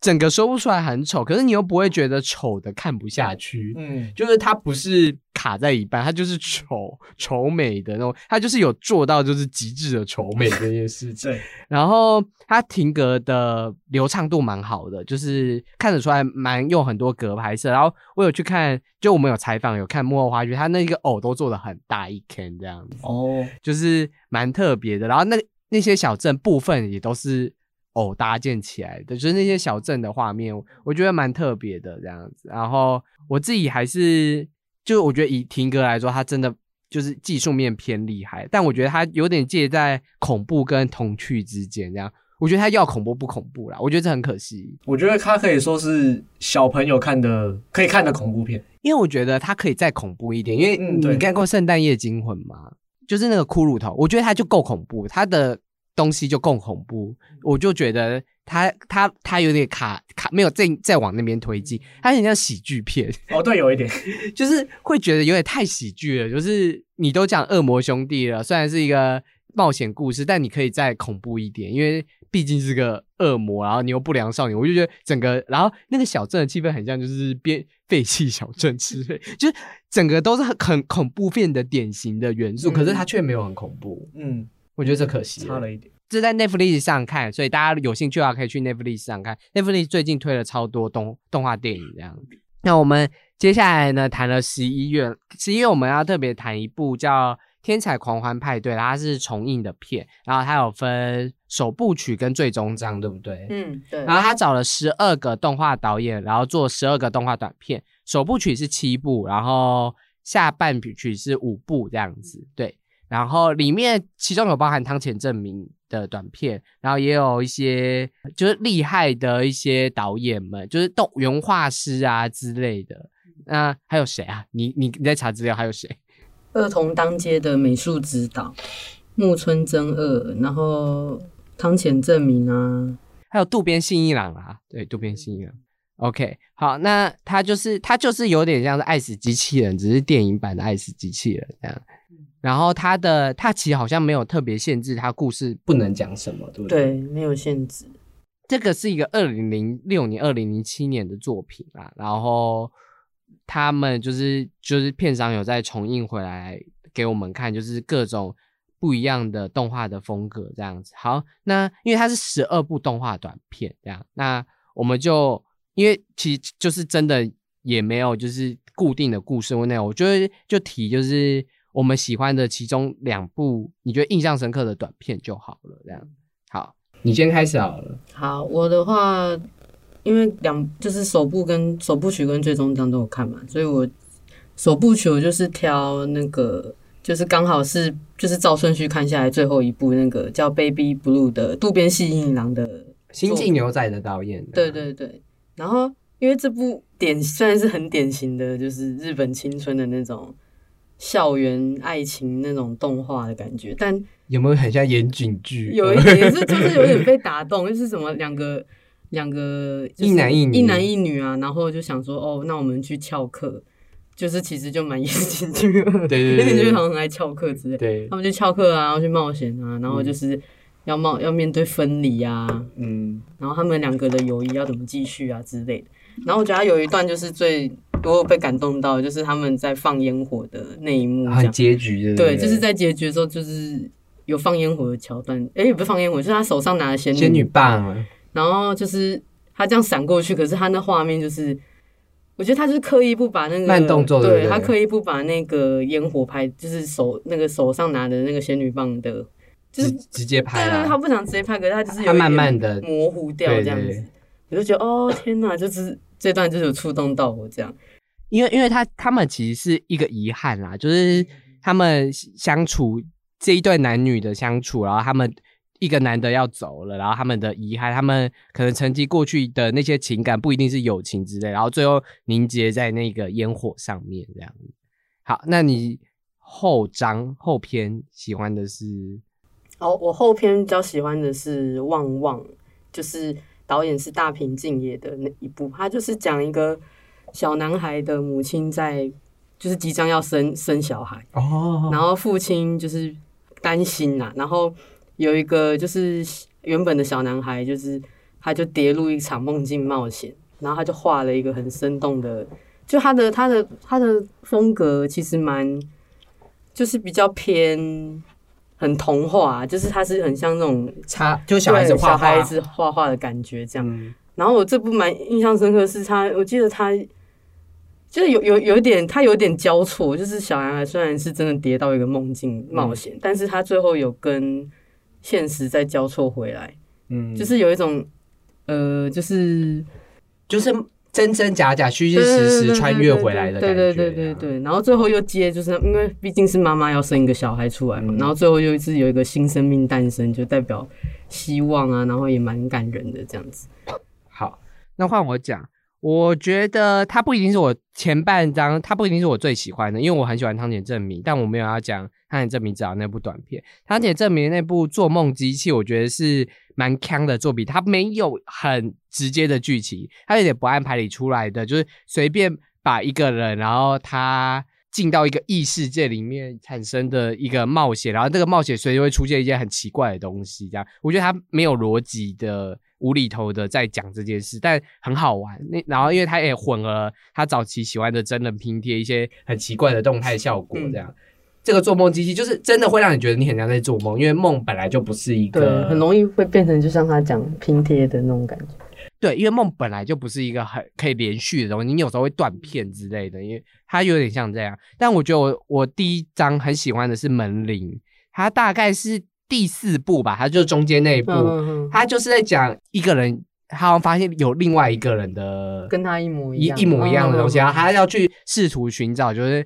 整个说不出来很丑，可是你又不会觉得丑的看不下去。嗯，就是它不是卡在一半，它就是丑丑美的那种，它就是有做到就是极致的丑美这件事情。对，然后它停格的流畅度蛮好的，就是看得出来蛮用很多格拍摄。然后我有去看，就我们有采访有看幕后花絮，它那个偶都做的很大一 can 这样子哦，就是蛮特别的。然后那那些小镇部分也都是。偶搭建起来的，就是那些小镇的画面，我觉得蛮特别的这样子。然后我自己还是，就我觉得以婷哥来说，他真的就是技术面偏厉害，但我觉得他有点介在恐怖跟童趣之间。这样，我觉得他要恐怖不恐怖啦，我觉得这很可惜。我觉得他可以说是小朋友看的可以看的恐怖片，因为我觉得他可以再恐怖一点。因为你看过《圣诞夜惊魂》吗？就是那个骷髅头，我觉得他就够恐怖，他的。东西就更恐怖，我就觉得他他他有点卡卡，没有再再往那边推进，他很像喜剧片。哦，对，有一点，就是会觉得有点太喜剧了。就是你都讲恶魔兄弟了，虽然是一个冒险故事，但你可以再恐怖一点，因为毕竟是个恶魔，然后你又不良少女，我就觉得整个，然后那个小镇的气氛很像就是变废弃小镇之类，就是整个都是很很恐怖片的典型的元素，可是它却没有很恐怖，嗯。我觉得这可惜，差了一点。这在 Netflix 上看，所以大家有兴趣的话可以去 Netflix 上看。Netflix 最近推了超多动动画电影这样。那我们接下来呢，谈了十一月，十一月我们要特别谈一部叫《天才狂欢派对》，它是重映的片，然后它有分首部曲跟最终章，对不对？嗯，对。然后他找了十二个动画导演，然后做十二个动画短片，首部曲是七部，然后下半部曲是五部这样子，对。然后里面其中有包含汤浅证明的短片，然后也有一些就是厉害的一些导演们，就是动原画师啊之类的。那还有谁啊？你你你在查资料还有谁？二童当街的美术指导木村真二，然后汤浅证明啊，还有渡边信一郎啊，对，渡边信一郎。OK，好，那他就是他就是有点像是爱死机器人，只是电影版的爱死机器人这样。然后他的他其实好像没有特别限制，他故事不能讲什么，对不对？对，没有限制。这个是一个二零零六年、二零零七年的作品啊。然后他们就是就是片商有在重映回来给我们看，就是各种不一样的动画的风格这样子。好，那因为它是十二部动画短片这样，那我们就因为其实就是真的也没有就是固定的故事内容，我觉得就提就是。我们喜欢的其中两部，你觉得印象深刻的短片就好了。这样，好，你先开始好了。好，我的话，因为两就是首部跟首部曲跟最终章都有看嘛，所以我首部曲我就是挑那个，就是刚好是就是照顺序看下来最后一部那个叫《Baby Blue》的渡边信一郎的《新进牛仔》的导演。对对对，然后因为这部典虽然是很典型的，就是日本青春的那种。校园爱情那种动画的感觉，但有没有很像言景剧？有 一点是，就是有点被打动，就是什么两个两个一男一女一男一女啊，然后就想说哦，那我们去翘课，就是其实就蛮言景剧，对对对，就好像很爱翘课之类。对，他们去翘课啊，然后去冒险啊，然后就是要冒要面对分离啊，嗯，然后他们两个的友谊要怎么继续啊之类的。然后我觉得他有一段就是最。我有被感动到，就是他们在放烟火的那一幕，很结局的。对，就是在结局的时候，就是有放烟火的桥段。哎，不是放烟火，就是他手上拿的仙仙女棒。然后就是他这样闪过去，可是他那画面就是，我觉得他就是刻意不把那个慢动作，对他刻意不把那个烟火拍，就是手那个手上拿的那个仙女棒的，就是直接拍。对对，他不想直接拍，可是他就是他慢慢的模糊掉这样子。我就觉得哦天哪，就是这段就是有触动到我这样。因为，因为他他们其实是一个遗憾啦，就是他们相处这一对男女的相处，然后他们一个男的要走了，然后他们的遗憾，他们可能曾经过去的那些情感不一定是友情之类，然后最后凝结在那个烟火上面这样。好，那你后章后篇喜欢的是？哦，我后篇比较喜欢的是《旺旺》，就是导演是大平敬也的那一部，他就是讲一个小男孩的母亲在。就是即将要生生小孩哦，然后父亲就是担心呐，然后有一个就是原本的小男孩，就是他就跌入一场梦境冒险，然后他就画了一个很生动的，就他的他的他的风格其实蛮就是比较偏很童话，就是它是很像那种插就小孩子画小孩子画画的感觉这样。然后我这部蛮印象深刻是他，我记得他。就是有有有点，他有点交错。就是小男孩虽然是真的跌到一个梦境冒险，但是他最后有跟现实再交错回来。嗯，就是有一种，呃，就是就是真真假假、虚虚实实穿越回来的感觉。对对对对对。然后最后又接，就是因为毕竟是妈妈要生一个小孩出来嘛，然后最后又是有一个新生命诞生，就代表希望啊，然后也蛮感人的这样子。好，那换我讲。我觉得他不一定是我前半章，他不一定是我最喜欢的，因为我很喜欢汤浅证明，但我没有要讲汤浅证明至少那部短片。汤浅证明那部《做梦机器》，我觉得是蛮强的作品，它没有很直接的剧情，它有点不按牌理出来的，就是随便把一个人，然后他进到一个异世界里面产生的一个冒险，然后这个冒险随时会出现一件很奇怪的东西，这样我觉得它没有逻辑的。无厘头的在讲这件事，但很好玩。那然后，因为他也混合他早期喜欢的真人拼贴，一些很奇怪的动态效果，这样。这个做梦机器就是真的会让你觉得你很像在做梦，因为梦本来就不是一个，很容易会变成就像他讲拼贴的那种感觉。对，因为梦本来就不是一个很可以连续的东西，你有时候会断片之类的，因为它有点像这样。但我觉得我我第一章很喜欢的是门铃，它大概是。第四部吧，它就是中间那一部，它就是在讲一个人，他好像发现有另外一个人的跟他一模一一模一样的东西，然后他要去试图寻找，就是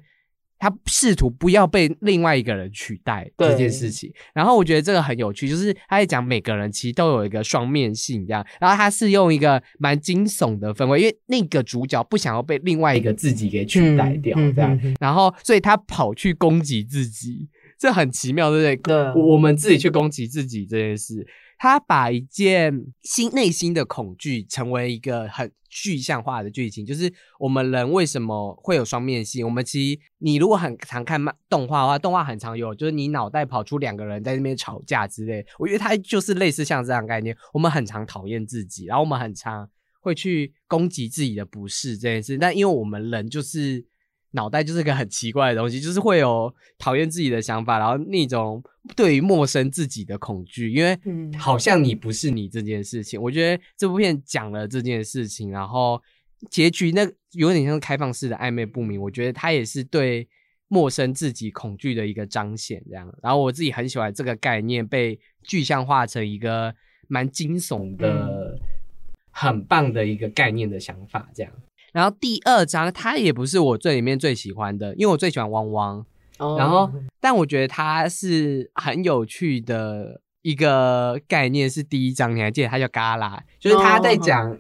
他试图不要被另外一个人取代这件事情。然后我觉得这个很有趣，就是他在讲每个人其实都有一个双面性这样，然后他是用一个蛮惊悚的氛围，因为那个主角不想要被另外一个自己给取代掉这样，然后所以他跑去攻击自己。这很奇妙，对不对？对，我们自己去攻击自己这件事，他把一件心内心的恐惧成为一个很具象化的剧情，就是我们人为什么会有双面性？我们其实，你如果很常看漫动画的话，动画很常有，就是你脑袋跑出两个人在那边吵架之类。我觉得它就是类似像这样概念，我们很常讨厌自己，然后我们很常会去攻击自己的不是这件事，但因为我们人就是。脑袋就是个很奇怪的东西，就是会有讨厌自己的想法，然后那种对于陌生自己的恐惧，因为好像你不是你这件事情。我觉得这部片讲了这件事情，然后结局那有点像开放式的暧昧不明。我觉得它也是对陌生自己恐惧的一个彰显，这样。然后我自己很喜欢这个概念被具象化成一个蛮惊悚的、很棒的一个概念的想法，这样。然后第二章，它也不是我最里面最喜欢的，因为我最喜欢汪汪。然后，但我觉得它是很有趣的一个概念，是第一章，你还记得它叫嘎啦，就是他在讲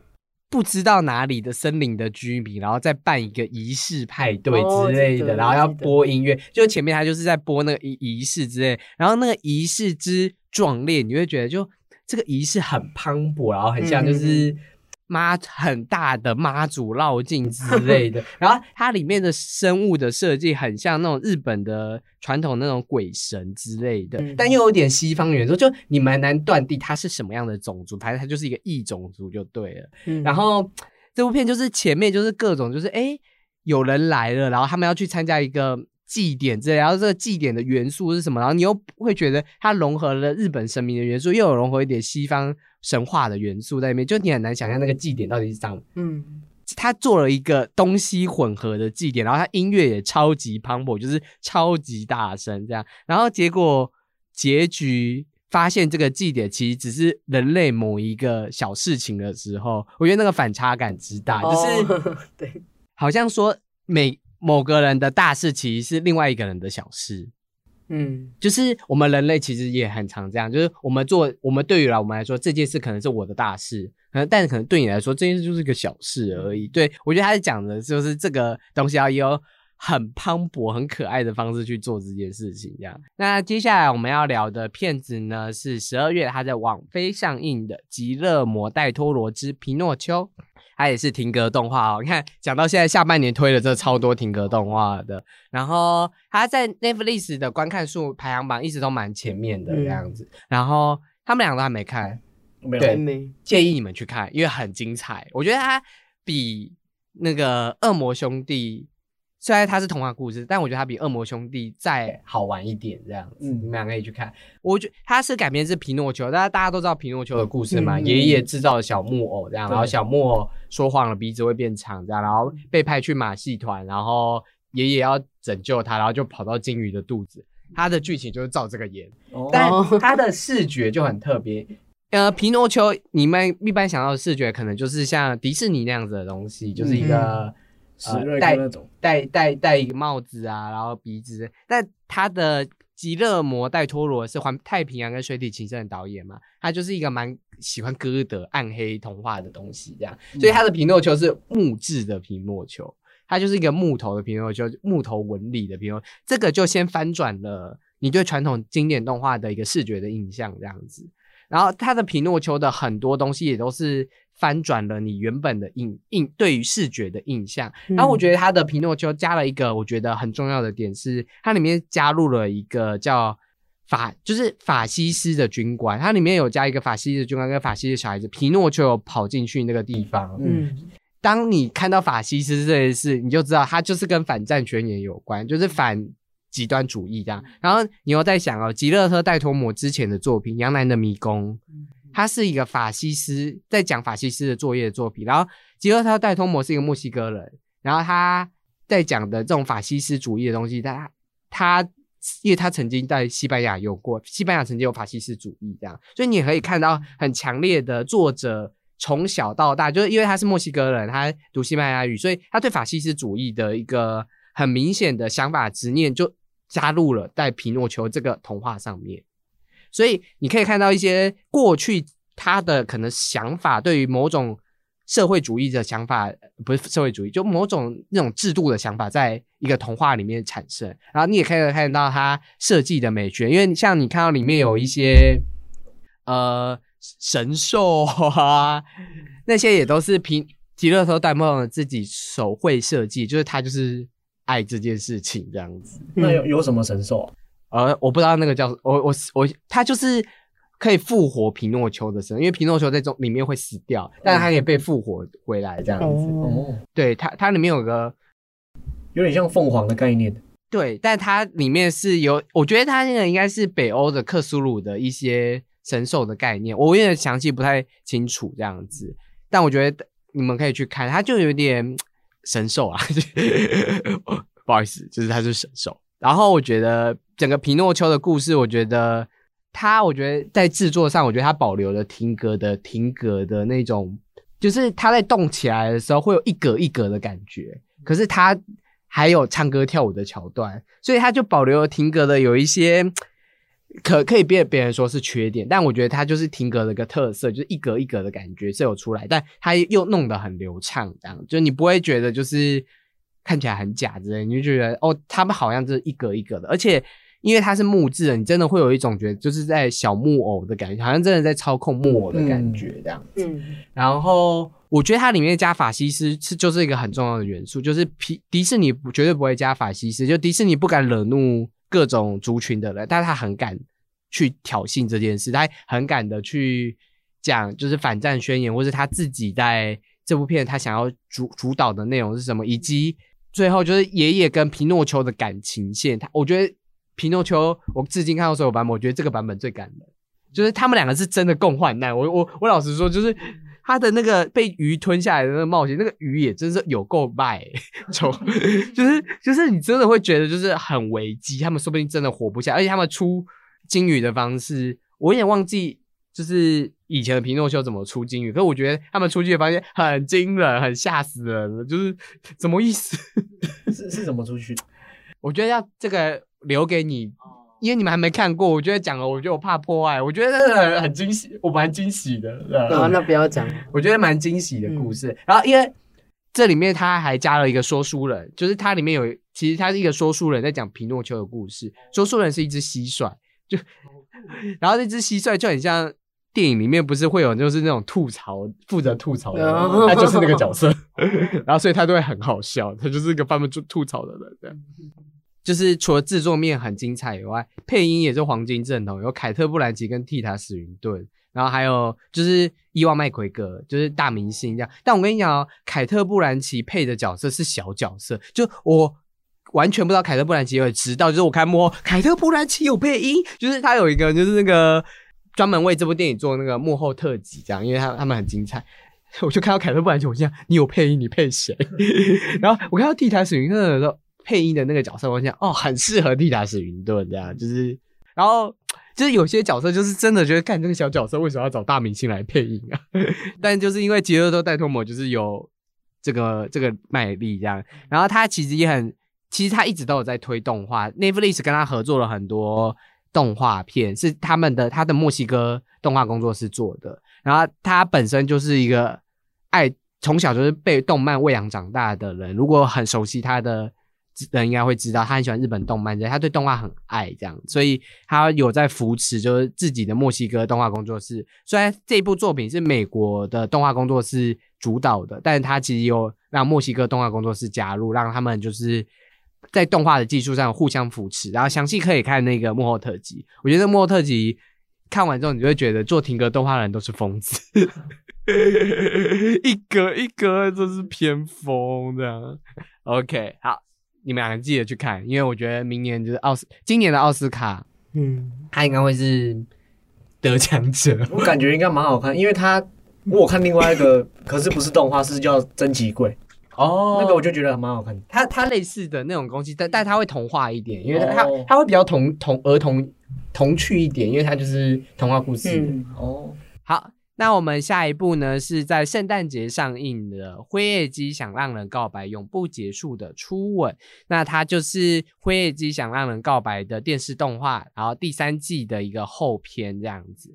不知道哪里的森林的居民，然后再办一个仪式派对之类的，然后要播音乐，就前面他就是在播那个仪仪式之类，然后那个仪式之壮烈，你会觉得就这个仪式很磅礴，然后很像就是。妈很大的妈祖绕境之类的，然后 它里面的生物的设计很像那种日本的传统那种鬼神之类的，但又有点西方元素，就你蛮难断定它是什么样的种族，反正它就是一个异种族就对了。然后这部片就是前面就是各种就是哎有人来了，然后他们要去参加一个。祭典之类，然后这个祭典的元素是什么？然后你又会觉得它融合了日本神明的元素，又有融合一点西方神话的元素在里面，就你很难想象那个祭典到底是怎。嗯，他做了一个东西混合的祭典，然后他音乐也超级磅礴，就是超级大声这样。然后结果结局发现这个祭典其实只是人类某一个小事情的时候，我觉得那个反差感之大，就是对，好像说每。某个人的大事其实是另外一个人的小事。嗯，就是我们人类其实也很常这样，就是我们做我们对于来我们来说这件事可能是我的大事，可能但是可能对你来说这件事就是个小事而已。对我觉得他是讲的就是这个东西要有很磅礴、很可爱的方式去做这件事情。这样，那接下来我们要聊的片子呢是十二月他在网飞上映的《极乐魔戴托罗之皮诺丘》。它也是停格动画哦，你看讲到现在下半年推了这超多停格动画的，然后它在 Netflix 的观看数排行榜一直都蛮前面的这样子，然后他们两个都还没看，没对建议你们去看，因为很精彩，我觉得它比那个恶魔兄弟。虽然它是童话故事，但我觉得它比《恶魔兄弟》再好玩一点，这样子，你们俩可以去看。我觉它是改编自皮诺丘，大家大家都知道皮诺丘的故事嘛，爷爷制造了小木偶这样，然后小木偶说谎了，鼻子会变长这样，然后被派去马戏团，然后爷爷要拯救他，然后就跑到金鱼的肚子。它的剧情就是照这个演，但 它的视觉就很特别。呃，皮诺丘，你们一般想到的视觉可能就是像迪士尼那样子的东西，就是一个。戴那种戴戴戴一个帽子啊，然后鼻子。但他的《极乐魔戴托罗》是环太平洋跟水底情深的导演嘛，他就是一个蛮喜欢歌德暗黑童话的东西这样，所以他的皮诺丘是木质的皮诺丘，他就是一个木头的皮诺丘，木头纹理的皮诺。这个就先翻转了你对传统经典动画的一个视觉的印象这样子。然后他的皮诺丘的很多东西也都是。翻转了你原本的印印对于视觉的印象，然后我觉得他的皮诺丘加了一个我觉得很重要的点是，它里面加入了一个叫法，就是法西斯的军官，它里面有加一个法西斯的军官跟法西斯小孩子，皮诺丘跑进去那个地方，嗯，当你看到法西斯这件事，你就知道它就是跟反战宣言有关，就是反极端主义这样，然后你又在想哦，吉勒特戴托姆之前的作品《杨澜的迷宫》。他是一个法西斯，在讲法西斯的作业作品。然后吉尔特戴托摩是一个墨西哥人，然后他在讲的这种法西斯主义的东西，他他因为他曾经在西班牙有过，西班牙曾经有法西斯主义这样，所以你也可以看到很强烈的作者从小到大，就是因为他是墨西哥人，他读西班牙语，所以他对法西斯主义的一个很明显的想法执念就加入了在皮诺丘这个童话上面。所以你可以看到一些过去他的可能想法，对于某种社会主义的想法，不是社会主义，就某种那种制度的想法，在一个童话里面产生。然后你也可以看到他设计的美学，因为像你看到里面有一些呃神兽啊，那些也都是皮吉勒托戴梦自己手绘设计，就是他就是爱这件事情这样子。那有有什么神兽？呃，我不知道那个叫我我我，他就是可以复活皮诺丘的神，因为皮诺丘在中里面会死掉，但是他可以被复活回来这样子。哦，对，它它里面有个有点像凤凰的概念。对，但它里面是有，我觉得它那个应该是北欧的克苏鲁的一些神兽的概念，我有点详细不太清楚这样子，但我觉得你们可以去看，它就有点神兽啊，不好意思，就是它是神兽。然后我觉得整个皮诺丘的故事，我觉得他，我觉得在制作上，我觉得他保留了停格的停格的那种，就是他在动起来的时候会有一格一格的感觉，可是他还有唱歌跳舞的桥段，所以他就保留了停格的有一些可可以被别人说是缺点，但我觉得他就是停格的一个特色，就是一格一格的感觉是有出来，但他又弄得很流畅，这样就你不会觉得就是。看起来很假之类，你就觉得哦，他们好像就是一格一格的，而且因为它是木质的，你真的会有一种觉得就是在小木偶的感觉，好像真的在操控木偶的感觉这样子。然后我觉得它里面加法西斯是就是一个很重要的元素，就是皮迪士尼绝对不会加法西斯，就迪士尼不敢惹怒各种族群的人，但是他很敢去挑衅这件事，他很敢的去讲就是反战宣言，或是他自己在这部片他想要主主导的内容是什么，以及。最后就是爷爷跟皮诺丘的感情线，他我觉得皮诺丘，我至今看到所有版本，我觉得这个版本最感人，就是他们两个是真的共患难。我我我老实说，就是他的那个被鱼吞下来的那个冒险，那个鱼也真是有够卖，从就是就是你真的会觉得就是很危机，他们说不定真的活不下，而且他们出金鱼的方式，我也忘记，就是以前的皮诺丘怎么出金鱼，可是我觉得他们出去的发现很惊人，很吓死人，就是什么意思？是是怎么出去？我觉得要这个留给你，因为你们还没看过。我觉得讲了，我觉得我怕破坏。我觉得很很惊喜，我蛮惊喜的。啊，那不要讲。我觉得蛮惊喜的故事。然后因为这里面他还加了一个说书人，就是它里面有，其实他是一个说书人在讲皮诺丘的故事。说书人是一只蟋蟀，就 然后那只蟋蟀就很像。电影里面不是会有就是那种吐槽负责吐槽的，他就是那个角色，然后所以他都会很好笑，他就是一个专门吐吐槽的人。这样，就是除了制作面很精彩以外，配音也是黄金阵容，有凯特·布兰奇跟蒂塔·史云顿，然后还有就是伊万·麦奎格，就是大明星这样。但我跟你讲哦，凯特·布兰奇配的角色是小角色，就我完全不知道凯特·布兰奇有知道，就是我看幕后，凯特·布兰奇有配音，就是他有一个就是那个。专门为这部电影做那个幕后特辑，这样，因为他他们很精彩。我就看到凯特·布兰奇，我心想你有配音，你配谁？然后我看到蒂塔·史云顿的时候，配音的那个角色，我想哦，很适合蒂塔·史云顿这样，就是，然后就是有些角色就是真的觉得，看这个小角色为什么要找大明星来配音啊？但就是因为杰瑞多·戴托姆就是有这个这个卖力这样，然后他其实也很，其实他一直都有在推动画，Netflix 跟他合作了很多。动画片是他们的，他的墨西哥动画工作室做的。然后他本身就是一个爱从小就是被动漫喂养长大的人。如果很熟悉他的人，应该会知道他很喜欢日本动漫，他对动画很爱这样，所以他有在扶持就是自己的墨西哥动画工作室。虽然这部作品是美国的动画工作室主导的，但是他其实有让墨西哥动画工作室加入，让他们就是。在动画的技术上互相扶持，然后详细可以看那个幕后特辑。我觉得幕后特辑看完之后，你就会觉得做停格动画的人都是疯子，一格一格都是偏疯这样。OK，好，你们两个记得去看，因为我觉得明年就是奥斯今年的奥斯卡，嗯，他应该会是得奖者。我感觉应该蛮好看，因为他我看另外一个，可是不是动画，是叫《真奇贵》。哦，那个我就觉得蛮好看的。它它类似的那种东西，但但它会童话一点，因为它它会比较童童儿童童趣一点，因为它就是童话故事。哦，好，那我们下一部呢是在圣诞节上映的《灰夜姬想让人告白，永不结束的初吻》。那它就是《灰夜姬想让人告白》的电视动画，然后第三季的一个后篇这样子。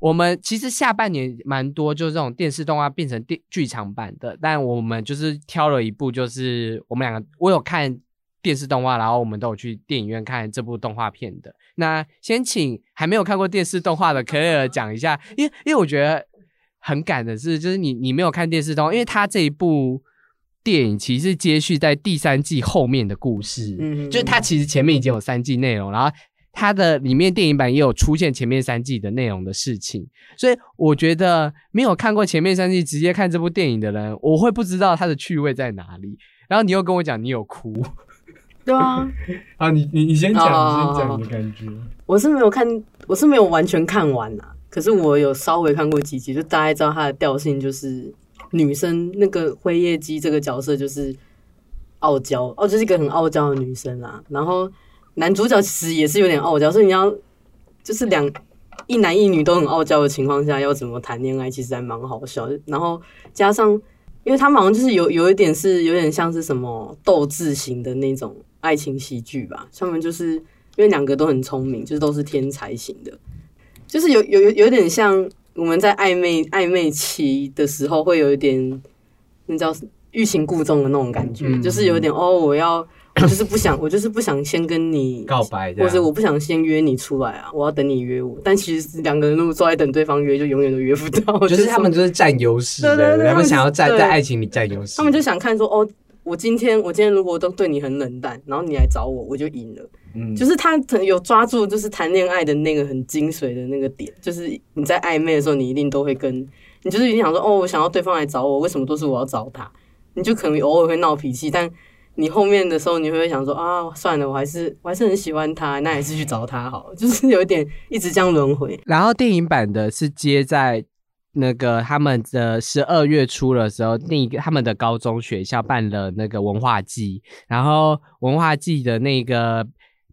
我们其实下半年蛮多，就是这种电视动画变成电剧场版的，但我们就是挑了一部，就是我们两个我有看电视动画，然后我们都有去电影院看这部动画片的。那先请还没有看过电视动画的可尔讲一下，因为因为我觉得很赶的是，就是你你没有看电视动画，因为他这一部电影其实是接续在第三季后面的故事，嗯，就是它其实前面已经有三季内容，然后。它的里面电影版也有出现前面三季的内容的事情，所以我觉得没有看过前面三季直接看这部电影的人，我会不知道它的趣味在哪里。然后你又跟我讲你有哭，对啊，啊你你你先讲，你先讲你的感觉。我是没有看，我是没有完全看完啊，可是我有稍微看过几集，就大概知道它的调性就是女生那个灰夜姬这个角色就是傲娇，哦，就是一个很傲娇的女生啊，然后。男主角其实也是有点傲娇，所以你要就是两一男一女都很傲娇的情况下，要怎么谈恋爱，其实还蛮好笑。然后加上，因为他们好像就是有有一点是有点像是什么斗智型的那种爱情喜剧吧。他们就是因为两个都很聪明，就是都是天才型的，就是有有有有点像我们在暧昧暧昧期的时候会有一点那叫欲擒故纵的那种感觉，就是有点哦，我要。我就是不想，我就是不想先跟你告白，或者我不想先约你出来啊！我要等你约我。但其实两个人如果坐在等对方约，就永远都约不到。就是他们就是占优势，对对对，他们想要在在爱情里占优势。他们就想看说，哦，我今天我今天如果都对你很冷淡，然后你来找我，我就赢了。嗯，就是他有抓住，就是谈恋爱的那个很精髓的那个点，就是你在暧昧的时候，你一定都会跟你就是一定想说，哦，我想要对方来找我，为什么都是我要找他？你就可能偶尔会闹脾气，但。你后面的时候，你会想说啊，算了，我还是我还是很喜欢他，那还是去找他好，就是有一点一直这样轮回。然后电影版的是接在那个他们的十二月初的时候，那个他们的高中学校办了那个文化季，然后文化季的那个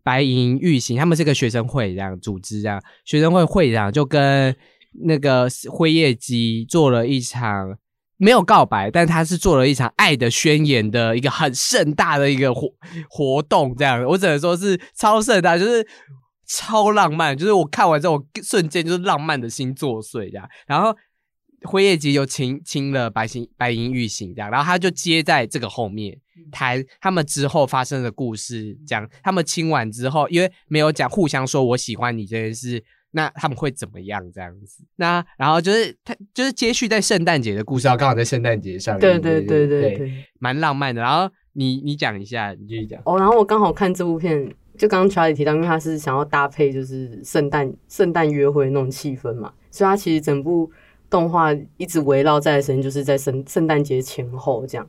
白银玉行，他们是个学生会这样组织这样，学生会会长就跟那个辉夜姬做了一场没有告白，但他是做了一场爱的宣言的一个很盛大的一个活活动，这样。我只能说是超盛大，就是超浪漫，就是我看完之后瞬间就是浪漫的心作祟这样，然后。灰夜姬就亲亲了白行白银玉行这样，然后他就接在这个后面谈他们之后发生的故事，讲他们亲完之后，因为没有讲互相说我喜欢你这件事，那他们会怎么样这样子？那然后就是他就是接续在圣诞节的故事，刚好在圣诞节上，对对对对对，蛮浪漫的。然后你你讲一下，你继续讲哦。然后我刚好看这部片，就刚刚 Charlie 提到，因为他是想要搭配就是圣诞圣诞约会那种气氛嘛，所以他其实整部。动画一直围绕在的时间就是在圣圣诞节前后这样，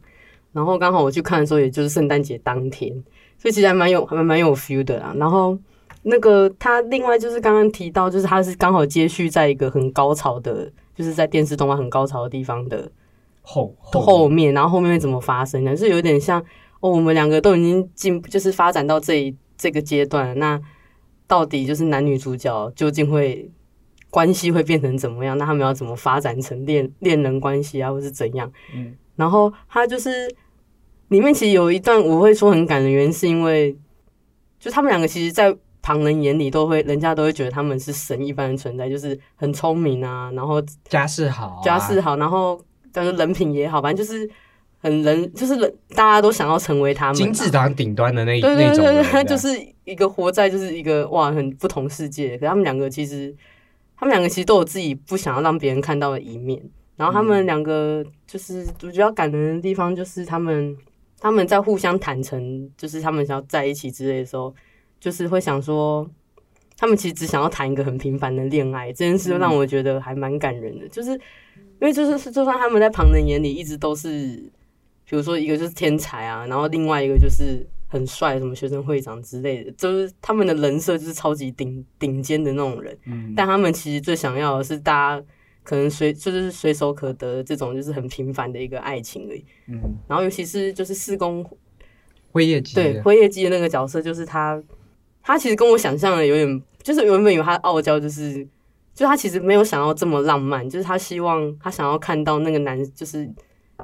然后刚好我去看的时候，也就是圣诞节当天，所以其实还蛮有还蛮有 feel 的啦。然后那个他另外就是刚刚提到，就是他是刚好接续在一个很高潮的，就是在电视动画很高潮的地方的后后面，然后后面会怎么发生呢？是有点像哦，我们两个都已经进，就是发展到这一这个阶段，那到底就是男女主角究竟会？关系会变成怎么样？那他们要怎么发展成恋恋人关系啊，或是怎样？嗯，然后他就是里面其实有一段我会说很感人，原因是因为就他们两个其实，在旁人眼里都会，人家都会觉得他们是神一般的存在，就是很聪明啊，然后家世好，家世好，然后但是人品也好，反正就是很人，就是人大家都想要成为他们金字塔顶端的那对对对对，他就是一个活在就是一个哇很不同世界，可他们两个其实。他们两个其实都有自己不想要让别人看到的一面，然后他们两个就是我觉得感人的地方，就是他们他们在互相坦诚，就是他们想要在一起之类的时候，就是会想说，他们其实只想要谈一个很平凡的恋爱，这件事让我觉得还蛮感人的，就是因为就是就算他们在旁人眼里一直都是，比如说一个就是天才啊，然后另外一个就是。很帅，什么学生会长之类的，就是他们的人设就是超级顶顶尖的那种人。嗯，但他们其实最想要的是大家可能随就是随手可得这种就是很平凡的一个爱情而已。嗯，然后尤其是就是四宫辉夜姬，对辉夜姬的那个角色，就是他，他其实跟我想象的有点，就是原本有他傲娇，就是就他其实没有想要这么浪漫，就是他希望他想要看到那个男就是。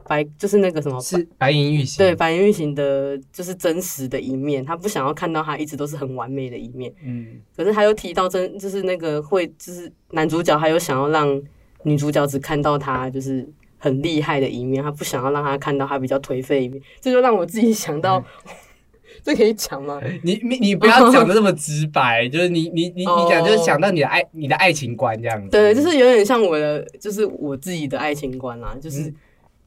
白就是那个什么是白银玉行，对白银玉行的，就是真实的一面。他不想要看到他一直都是很完美的一面。嗯，可是他又提到真，就是那个会，就是男主角还有想要让女主角只看到他就是很厉害的一面，他不想要让他看到他比较颓废一面。这就让我自己想到，这可以讲吗？你你你不要讲的那么直白，就是你你你你讲就是想到你的爱你的爱情观这样子。对，就是有点像我的，就是我自己的爱情观啦，就是。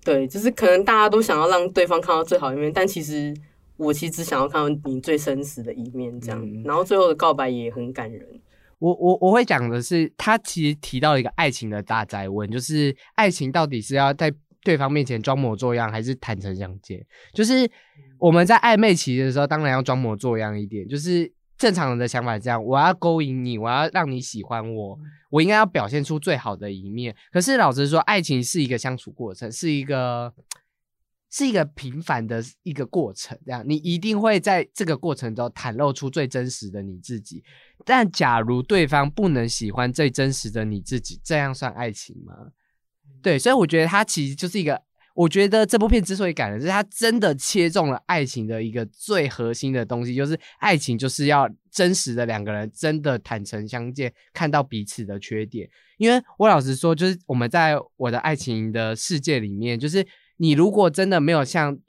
对，就是可能大家都想要让对方看到最好一面，但其实我其实只想要看到你最真实的一面，这样。然后最后的告白也很感人。我我我会讲的是，他其实提到一个爱情的大灾问，就是爱情到底是要在对方面前装模作样，还是坦诚相见？就是我们在暧昧期的时候，当然要装模作样一点，就是。正常人的想法这样，我要勾引你，我要让你喜欢我，我应该要表现出最好的一面。可是老实说，爱情是一个相处过程，是一个是一个平凡的一个过程。这样，你一定会在这个过程中袒露出最真实的你自己。但假如对方不能喜欢最真实的你自己，这样算爱情吗？对，所以我觉得它其实就是一个。我觉得这部片之所以感人，就是它真的切中了爱情的一个最核心的东西，就是爱情就是要真实的两个人真的坦诚相见，看到彼此的缺点。因为我老实说，就是我们在我的爱情的世界里面，就是你如果真的没有像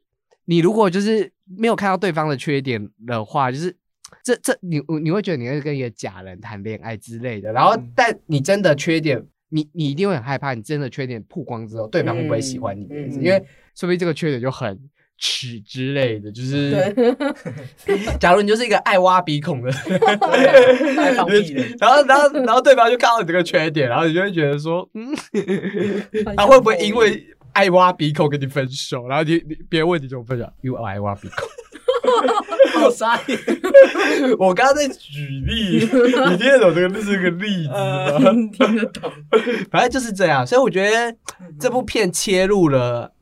你如果就是没有看到对方的缺点的话，就是这这你你会觉得你会跟一个假人谈恋爱之类的。然后，但你真的缺点。你你一定会很害怕，你真的缺点曝光之后，对方会不会喜欢你？因为说不定这个缺点就很耻之类的，就是，假如你就是一个爱挖鼻孔的，爱放屁的，然后然后然后对方就看到你这个缺点，然后你就会觉得说，嗯，他会不会因为爱挖鼻孔跟你分手？然后你你别人问你怎么分手，因为爱挖鼻孔。好傻眼！我刚刚在举例，你听得懂这个这是个例子吗？听得懂，反正就是这样。所以我觉得这部片切入了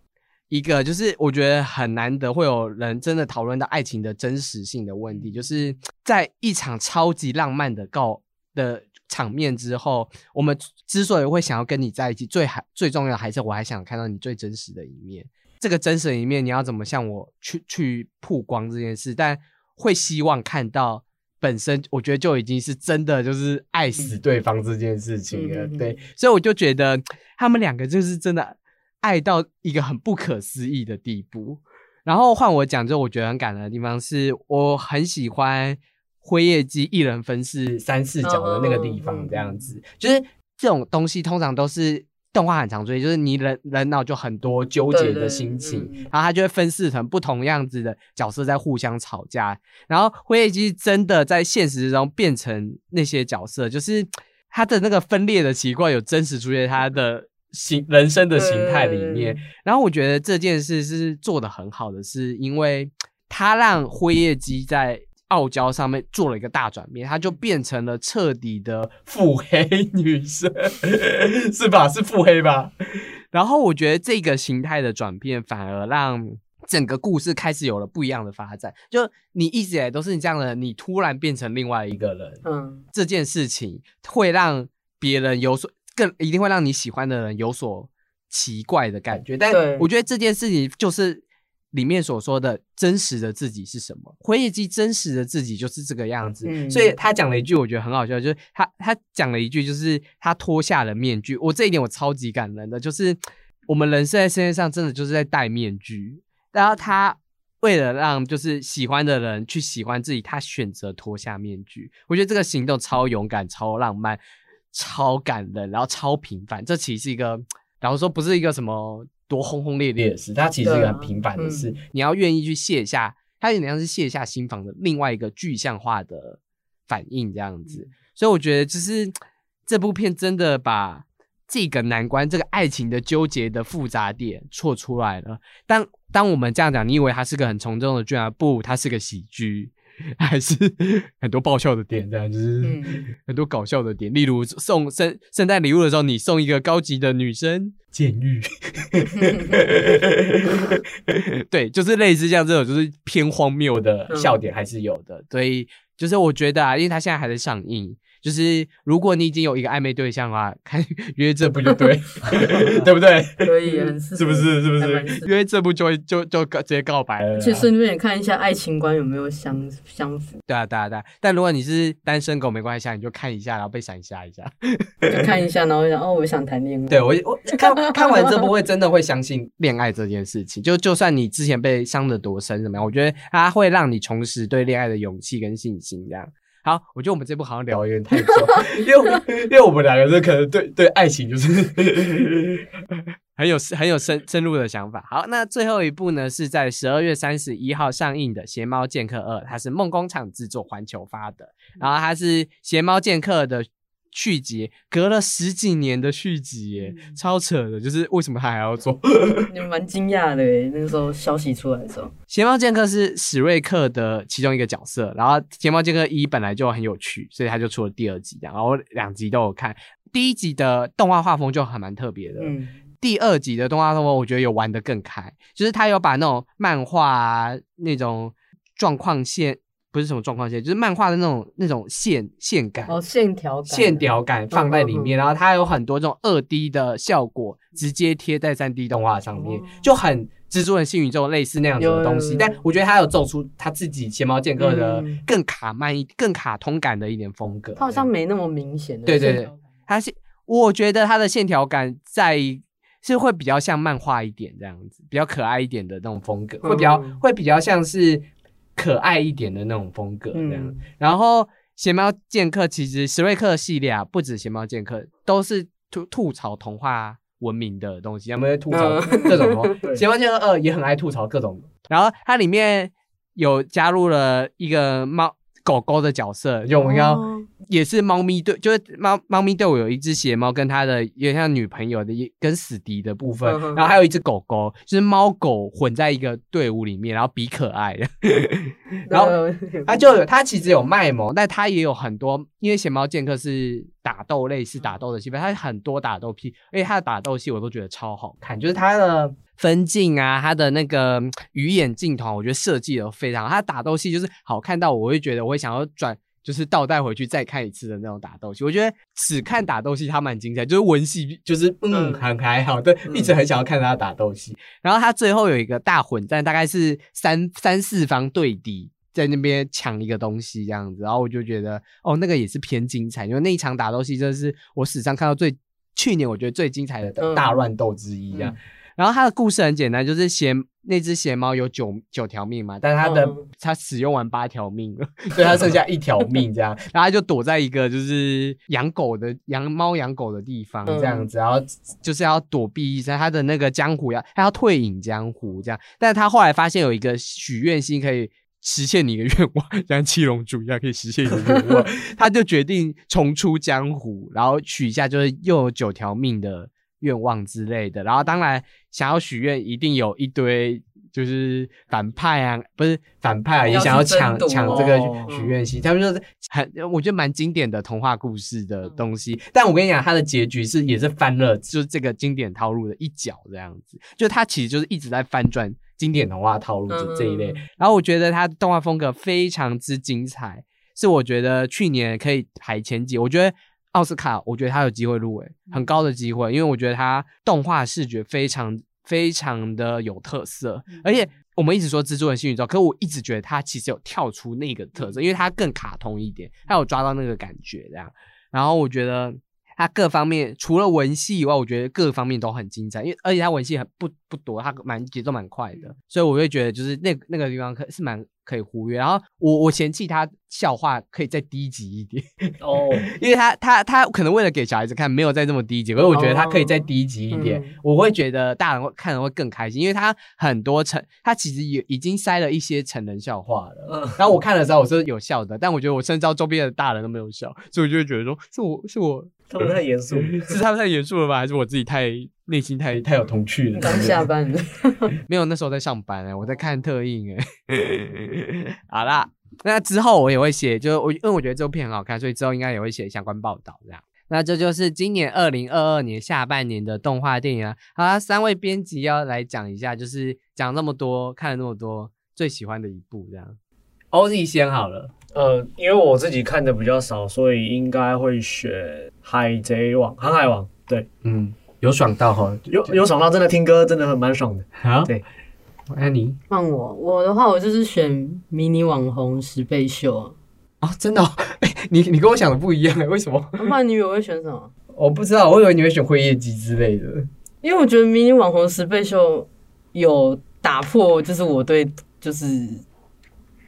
一个，就是我觉得很难得会有人真的讨论到爱情的真实性的问题，就是在一场超级浪漫的告的场面之后，我们之所以会想要跟你在一起，最还最重要还是我还想看到你最真实的一面。这个真实的一面，你要怎么向我去去曝光这件事？但会希望看到本身，我觉得就已经是真的，就是爱死对方这件事情了。对，所以我就觉得他们两个就是真的爱到一个很不可思议的地步。然后换我讲，就我觉得很感人的地方是，我很喜欢灰夜姬一人分饰三四角的那个地方，这样子，就是这种东西通常都是动画很常出现，就是你人人脑就很多纠结的心情，然后他就会分饰成不同样子的角色在互相吵架，然后灰夜姬真的在现实中变成那些角色，就是他的那个分裂的奇怪有真实出现他的。形人生的形态里面，然后我觉得这件事是做的很好的，是因为他让灰夜姬在傲娇上面做了一个大转变，她就变成了彻底的腹黑女生，是吧？是腹黑吧？然后我觉得这个形态的转变，反而让整个故事开始有了不一样的发展。就你一直以来都是你这样的，你突然变成另外一个人，嗯，这件事情会让别人有所。更一定会让你喜欢的人有所奇怪的感觉，但我觉得这件事情就是里面所说的真实的自己是什么。灰夜姬真实的自己就是这个样子，所以他讲了一句我觉得很好笑，就是他他讲了一句，就是他脱下了面具。我这一点我超级感人的，就是我们人生在世界上真的就是在戴面具，然后他为了让就是喜欢的人去喜欢自己，他选择脱下面具。我觉得这个行动超勇敢、超浪漫。超感人，然后超平凡。这其实是一个，然后说不是一个什么多轰轰烈烈的事，它其实是一个很平凡的事。你要愿意去卸下，它有点像是卸下心房的另外一个具象化的反应这样子。所以我觉得，就是这部片真的把这个难关、这个爱情的纠结的复杂点错出来了。当当我们这样讲，你以为它是个很从众的剧啊？不，它是个喜剧。还是 很多爆笑的点，这样就是很多搞笑的点，例如送圣圣诞礼物的时候，你送一个高级的女生监狱，对，就是类似像这种就是偏荒谬的笑点还是有的，所以就是我觉得啊，因为它现在还在上映。就是如果你已经有一个暧昧对象的话，看 约这部就对，对不对？可以，是不是？是不是？约这部就会就就直接告白了。去顺便也看一下爱情观有没有相相符。对啊，对啊，对啊。但如果你是单身狗，没关系，你就看一下，然后被闪瞎一下。就看一下，然后想哦，我想谈恋爱。对我我看看完这部会真的会相信恋爱这件事情。就就算你之前被伤的多深怎么样，我觉得它会让你重拾对恋爱的勇气跟信心，这样。好，我觉得我们这部好像聊有点太久，因为因为我们两个人可能对对爱情就是很 有很有深深入的想法。好，那最后一部呢是在十二月三十一号上映的《邪猫剑客二》，它是梦工厂制作，环球发的，然后它是《邪猫剑客》的。续集隔了十几年的续集，耶，超扯的，就是为什么他还要做？你们蛮惊讶的，那个时候消息出来的时候，《邪猫剑客》是史瑞克的其中一个角色，然后《邪猫剑客一》本来就很有趣，所以他就出了第二集，然后两集都有看。第一集的动画画风就还蛮特别的，嗯，第二集的动画画风我觉得有玩的更开，就是他有把那种漫画那种状况线。不是什么状况线，就是漫画的那种那种线线感。哦，线条线条感放在里面，然后它有很多这种二 D 的效果，直接贴在三 D 动画上面，就很蜘蛛人新宇宙类似那样子的东西。但我觉得他有做出他自己前猫剑客的更卡慢一更卡通感的一点风格。他好像没那么明显的对对对，他是我觉得他的线条感在是会比较像漫画一点这样子，比较可爱一点的那种风格，会比较会比较像是。可爱一点的那种风格，这样。然后《邪猫剑客》其实史瑞克系列啊，不止《邪猫剑客》，都是吐吐槽童话文明的东西，他们会吐槽各种？《邪猫剑客二》也很爱吐槽各种。然后它里面有加入了一个猫。狗狗的角色，就我们要也是猫咪队，就是猫猫咪队伍有一只邪猫跟他的有点像女朋友的跟死敌的部分，然后还有一只狗狗，就是猫狗混在一个队伍里面，然后比可爱的。然后它就有他其实有卖萌，但它也有很多，因为邪猫剑客是打斗类似打斗的戏份，它很多打斗戏，而且它的打斗戏我都觉得超好看，就是它的。分镜啊，他的那个鱼眼镜头，我觉得设计的非常好。他打斗戏就是好看到，我会觉得我会想要转就是倒带回去再看一次的那种打斗戏。我觉得只看打斗戏它蛮精彩，就是文戏就是嗯很还好，对，一直很想要看他打斗戏。然后他最后有一个大混战，大概是三三四方对敌。在那边抢一个东西这样子，然后我就觉得哦，那个也是偏精彩，因为那一场打斗戏真的是我史上看到最去年我觉得最精彩的大乱斗之一这样。然后他的故事很简单，就是邪那只邪猫有九九条命嘛，但是它的它使用完八条命了，所以它剩下 一条命这样，然后就躲在一个就是养狗的养猫养狗的地方这样子，然后就是要躲避一下他的那个江湖要他要退隐江湖这样，但是他后来发现有一个许愿星可以。实现你的愿望，像七龙珠一样可以实现你的愿望，他就决定重出江湖，然后许下就是又有九条命的愿望之类的。然后当然想要许愿，一定有一堆就是反派啊，不是反派啊，也想要抢抢这个许愿星。他们就是很我觉得蛮经典的童话故事的东西。但我跟你讲，它的结局是也是翻了，就是这个经典套路的一角这样子。就它其实就是一直在翻转。经典童话套路这这一类，然后我觉得它动画风格非常之精彩，是我觉得去年可以排前几。我觉得奥斯卡，我觉得他有机会入围，很高的机会，因为我觉得他动画视觉非常非常的有特色，而且我们一直说蜘蛛人新宇宙，可我一直觉得他其实有跳出那个特色，因为他更卡通一点，他有抓到那个感觉这样。然后我觉得。它各方面除了文戏以外，我觉得各方面都很精彩，因为而且他文戏很不不多，他蛮节奏蛮快的，所以我会觉得就是那那个地方可是蛮。可以忽略，然后我我嫌弃他笑话可以再低级一点哦，因为他他他可能为了给小孩子看，没有再这么低级，所以我觉得他可以再低级一点，我会觉得大人会看的会更开心，因为他很多成，他其实也已经塞了一些成人笑话了，然后我看的时候我是有笑的，但我觉得我甚至到周边的大人都没有笑，所以我就会觉得说是我是我他们太严肃，是他们太严肃了吧，还是我自己太？内心太太有童趣了。刚下班，没有那时候在上班哎，我在看特映哎。好啦，那之后我也会写，就我因为我觉得这部片很好看，所以之后应该也会写相关报道这样。那这就是今年二零二二年下半年的动画电影啊。好，三位编辑要来讲一下，就是讲那么多，看了那么多，最喜欢的一部这样。OZ 先好了，呃，因为我自己看的比较少，所以应该会选《海贼王》《航海王》。对，嗯。有爽到哈，有有爽到，真的听歌真的很蛮爽的。好，对，爱你。换我，我的话我就是选迷你网红十倍秀啊，啊真的？哎，你你跟我想的不一样哎，为什么？那你以为我会选什么？我不知道，我以为你会选辉夜姬之类的。因为我觉得迷你网红十倍秀有打破，就是我对就是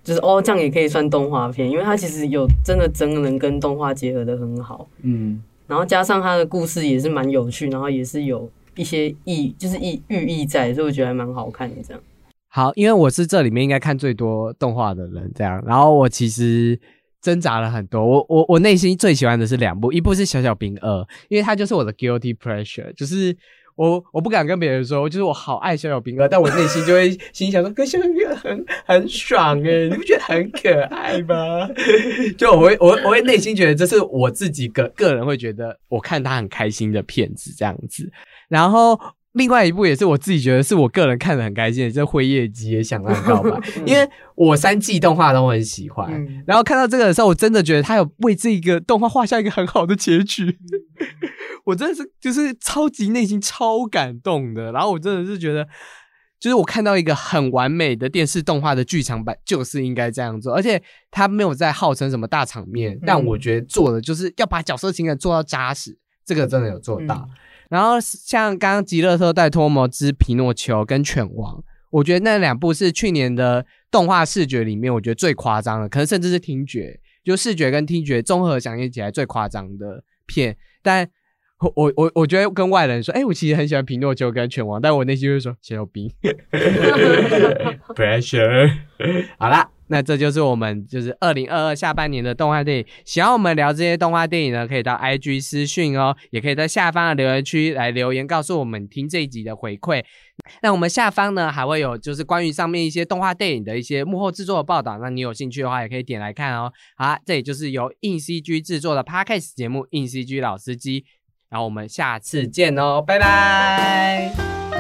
就是哦，这样也可以算动画片，因为它其实有真的真人跟动画结合的很好。嗯。然后加上它的故事也是蛮有趣，然后也是有一些意，就是意寓意在，所以我觉得还蛮好看的。这样好，因为我是这里面应该看最多动画的人，这样。然后我其实挣扎了很多，我我我内心最喜欢的是两部，一部是小小兵二，因为它就是我的 guilty pressure，就是。我我不敢跟别人说，就是我好爱小小兵哥，但我内心就会心想说，跟小小兵哥很很爽哎，你不觉得很可爱吗？就我会我我会内心觉得这是我自己个个人会觉得我看他很开心的片子这样子，然后。另外一部也是我自己觉得是我个人看的很开心的，就是《辉夜姬》也想让告白，因为我三季动画都很喜欢。然后看到这个的时候，我真的觉得他有为这个动画画下一个很好的结局，我真的是就是超级内心超感动的。然后我真的是觉得，就是我看到一个很完美的电视动画的剧场版，就是应该这样做，而且他没有在号称什么大场面，但我觉得做的就是要把角色情感做到扎实，这个真的有做到。然后像刚刚《极乐特带托摩之皮诺丘》跟《犬王》，我觉得那两部是去年的动画视觉里面，我觉得最夸张的，可能甚至是听觉，就视觉跟听觉综合响应起来最夸张的片。但我我我觉得跟外人说，哎，我其实很喜欢皮诺丘跟《犬王》，但我内心会说，小兵，pressure，好啦。那这就是我们就是二零二二下半年的动画电影。想要我们聊这些动画电影呢，可以到 IG 私讯哦，也可以在下方的留言区来留言，告诉我们听这一集的回馈。那我们下方呢还会有就是关于上面一些动画电影的一些幕后制作的报道，那你有兴趣的话也可以点来看哦。好，这里就是由硬 CG 制作的 Podcast 节目硬 CG 老司机，然后我们下次见哦，拜拜。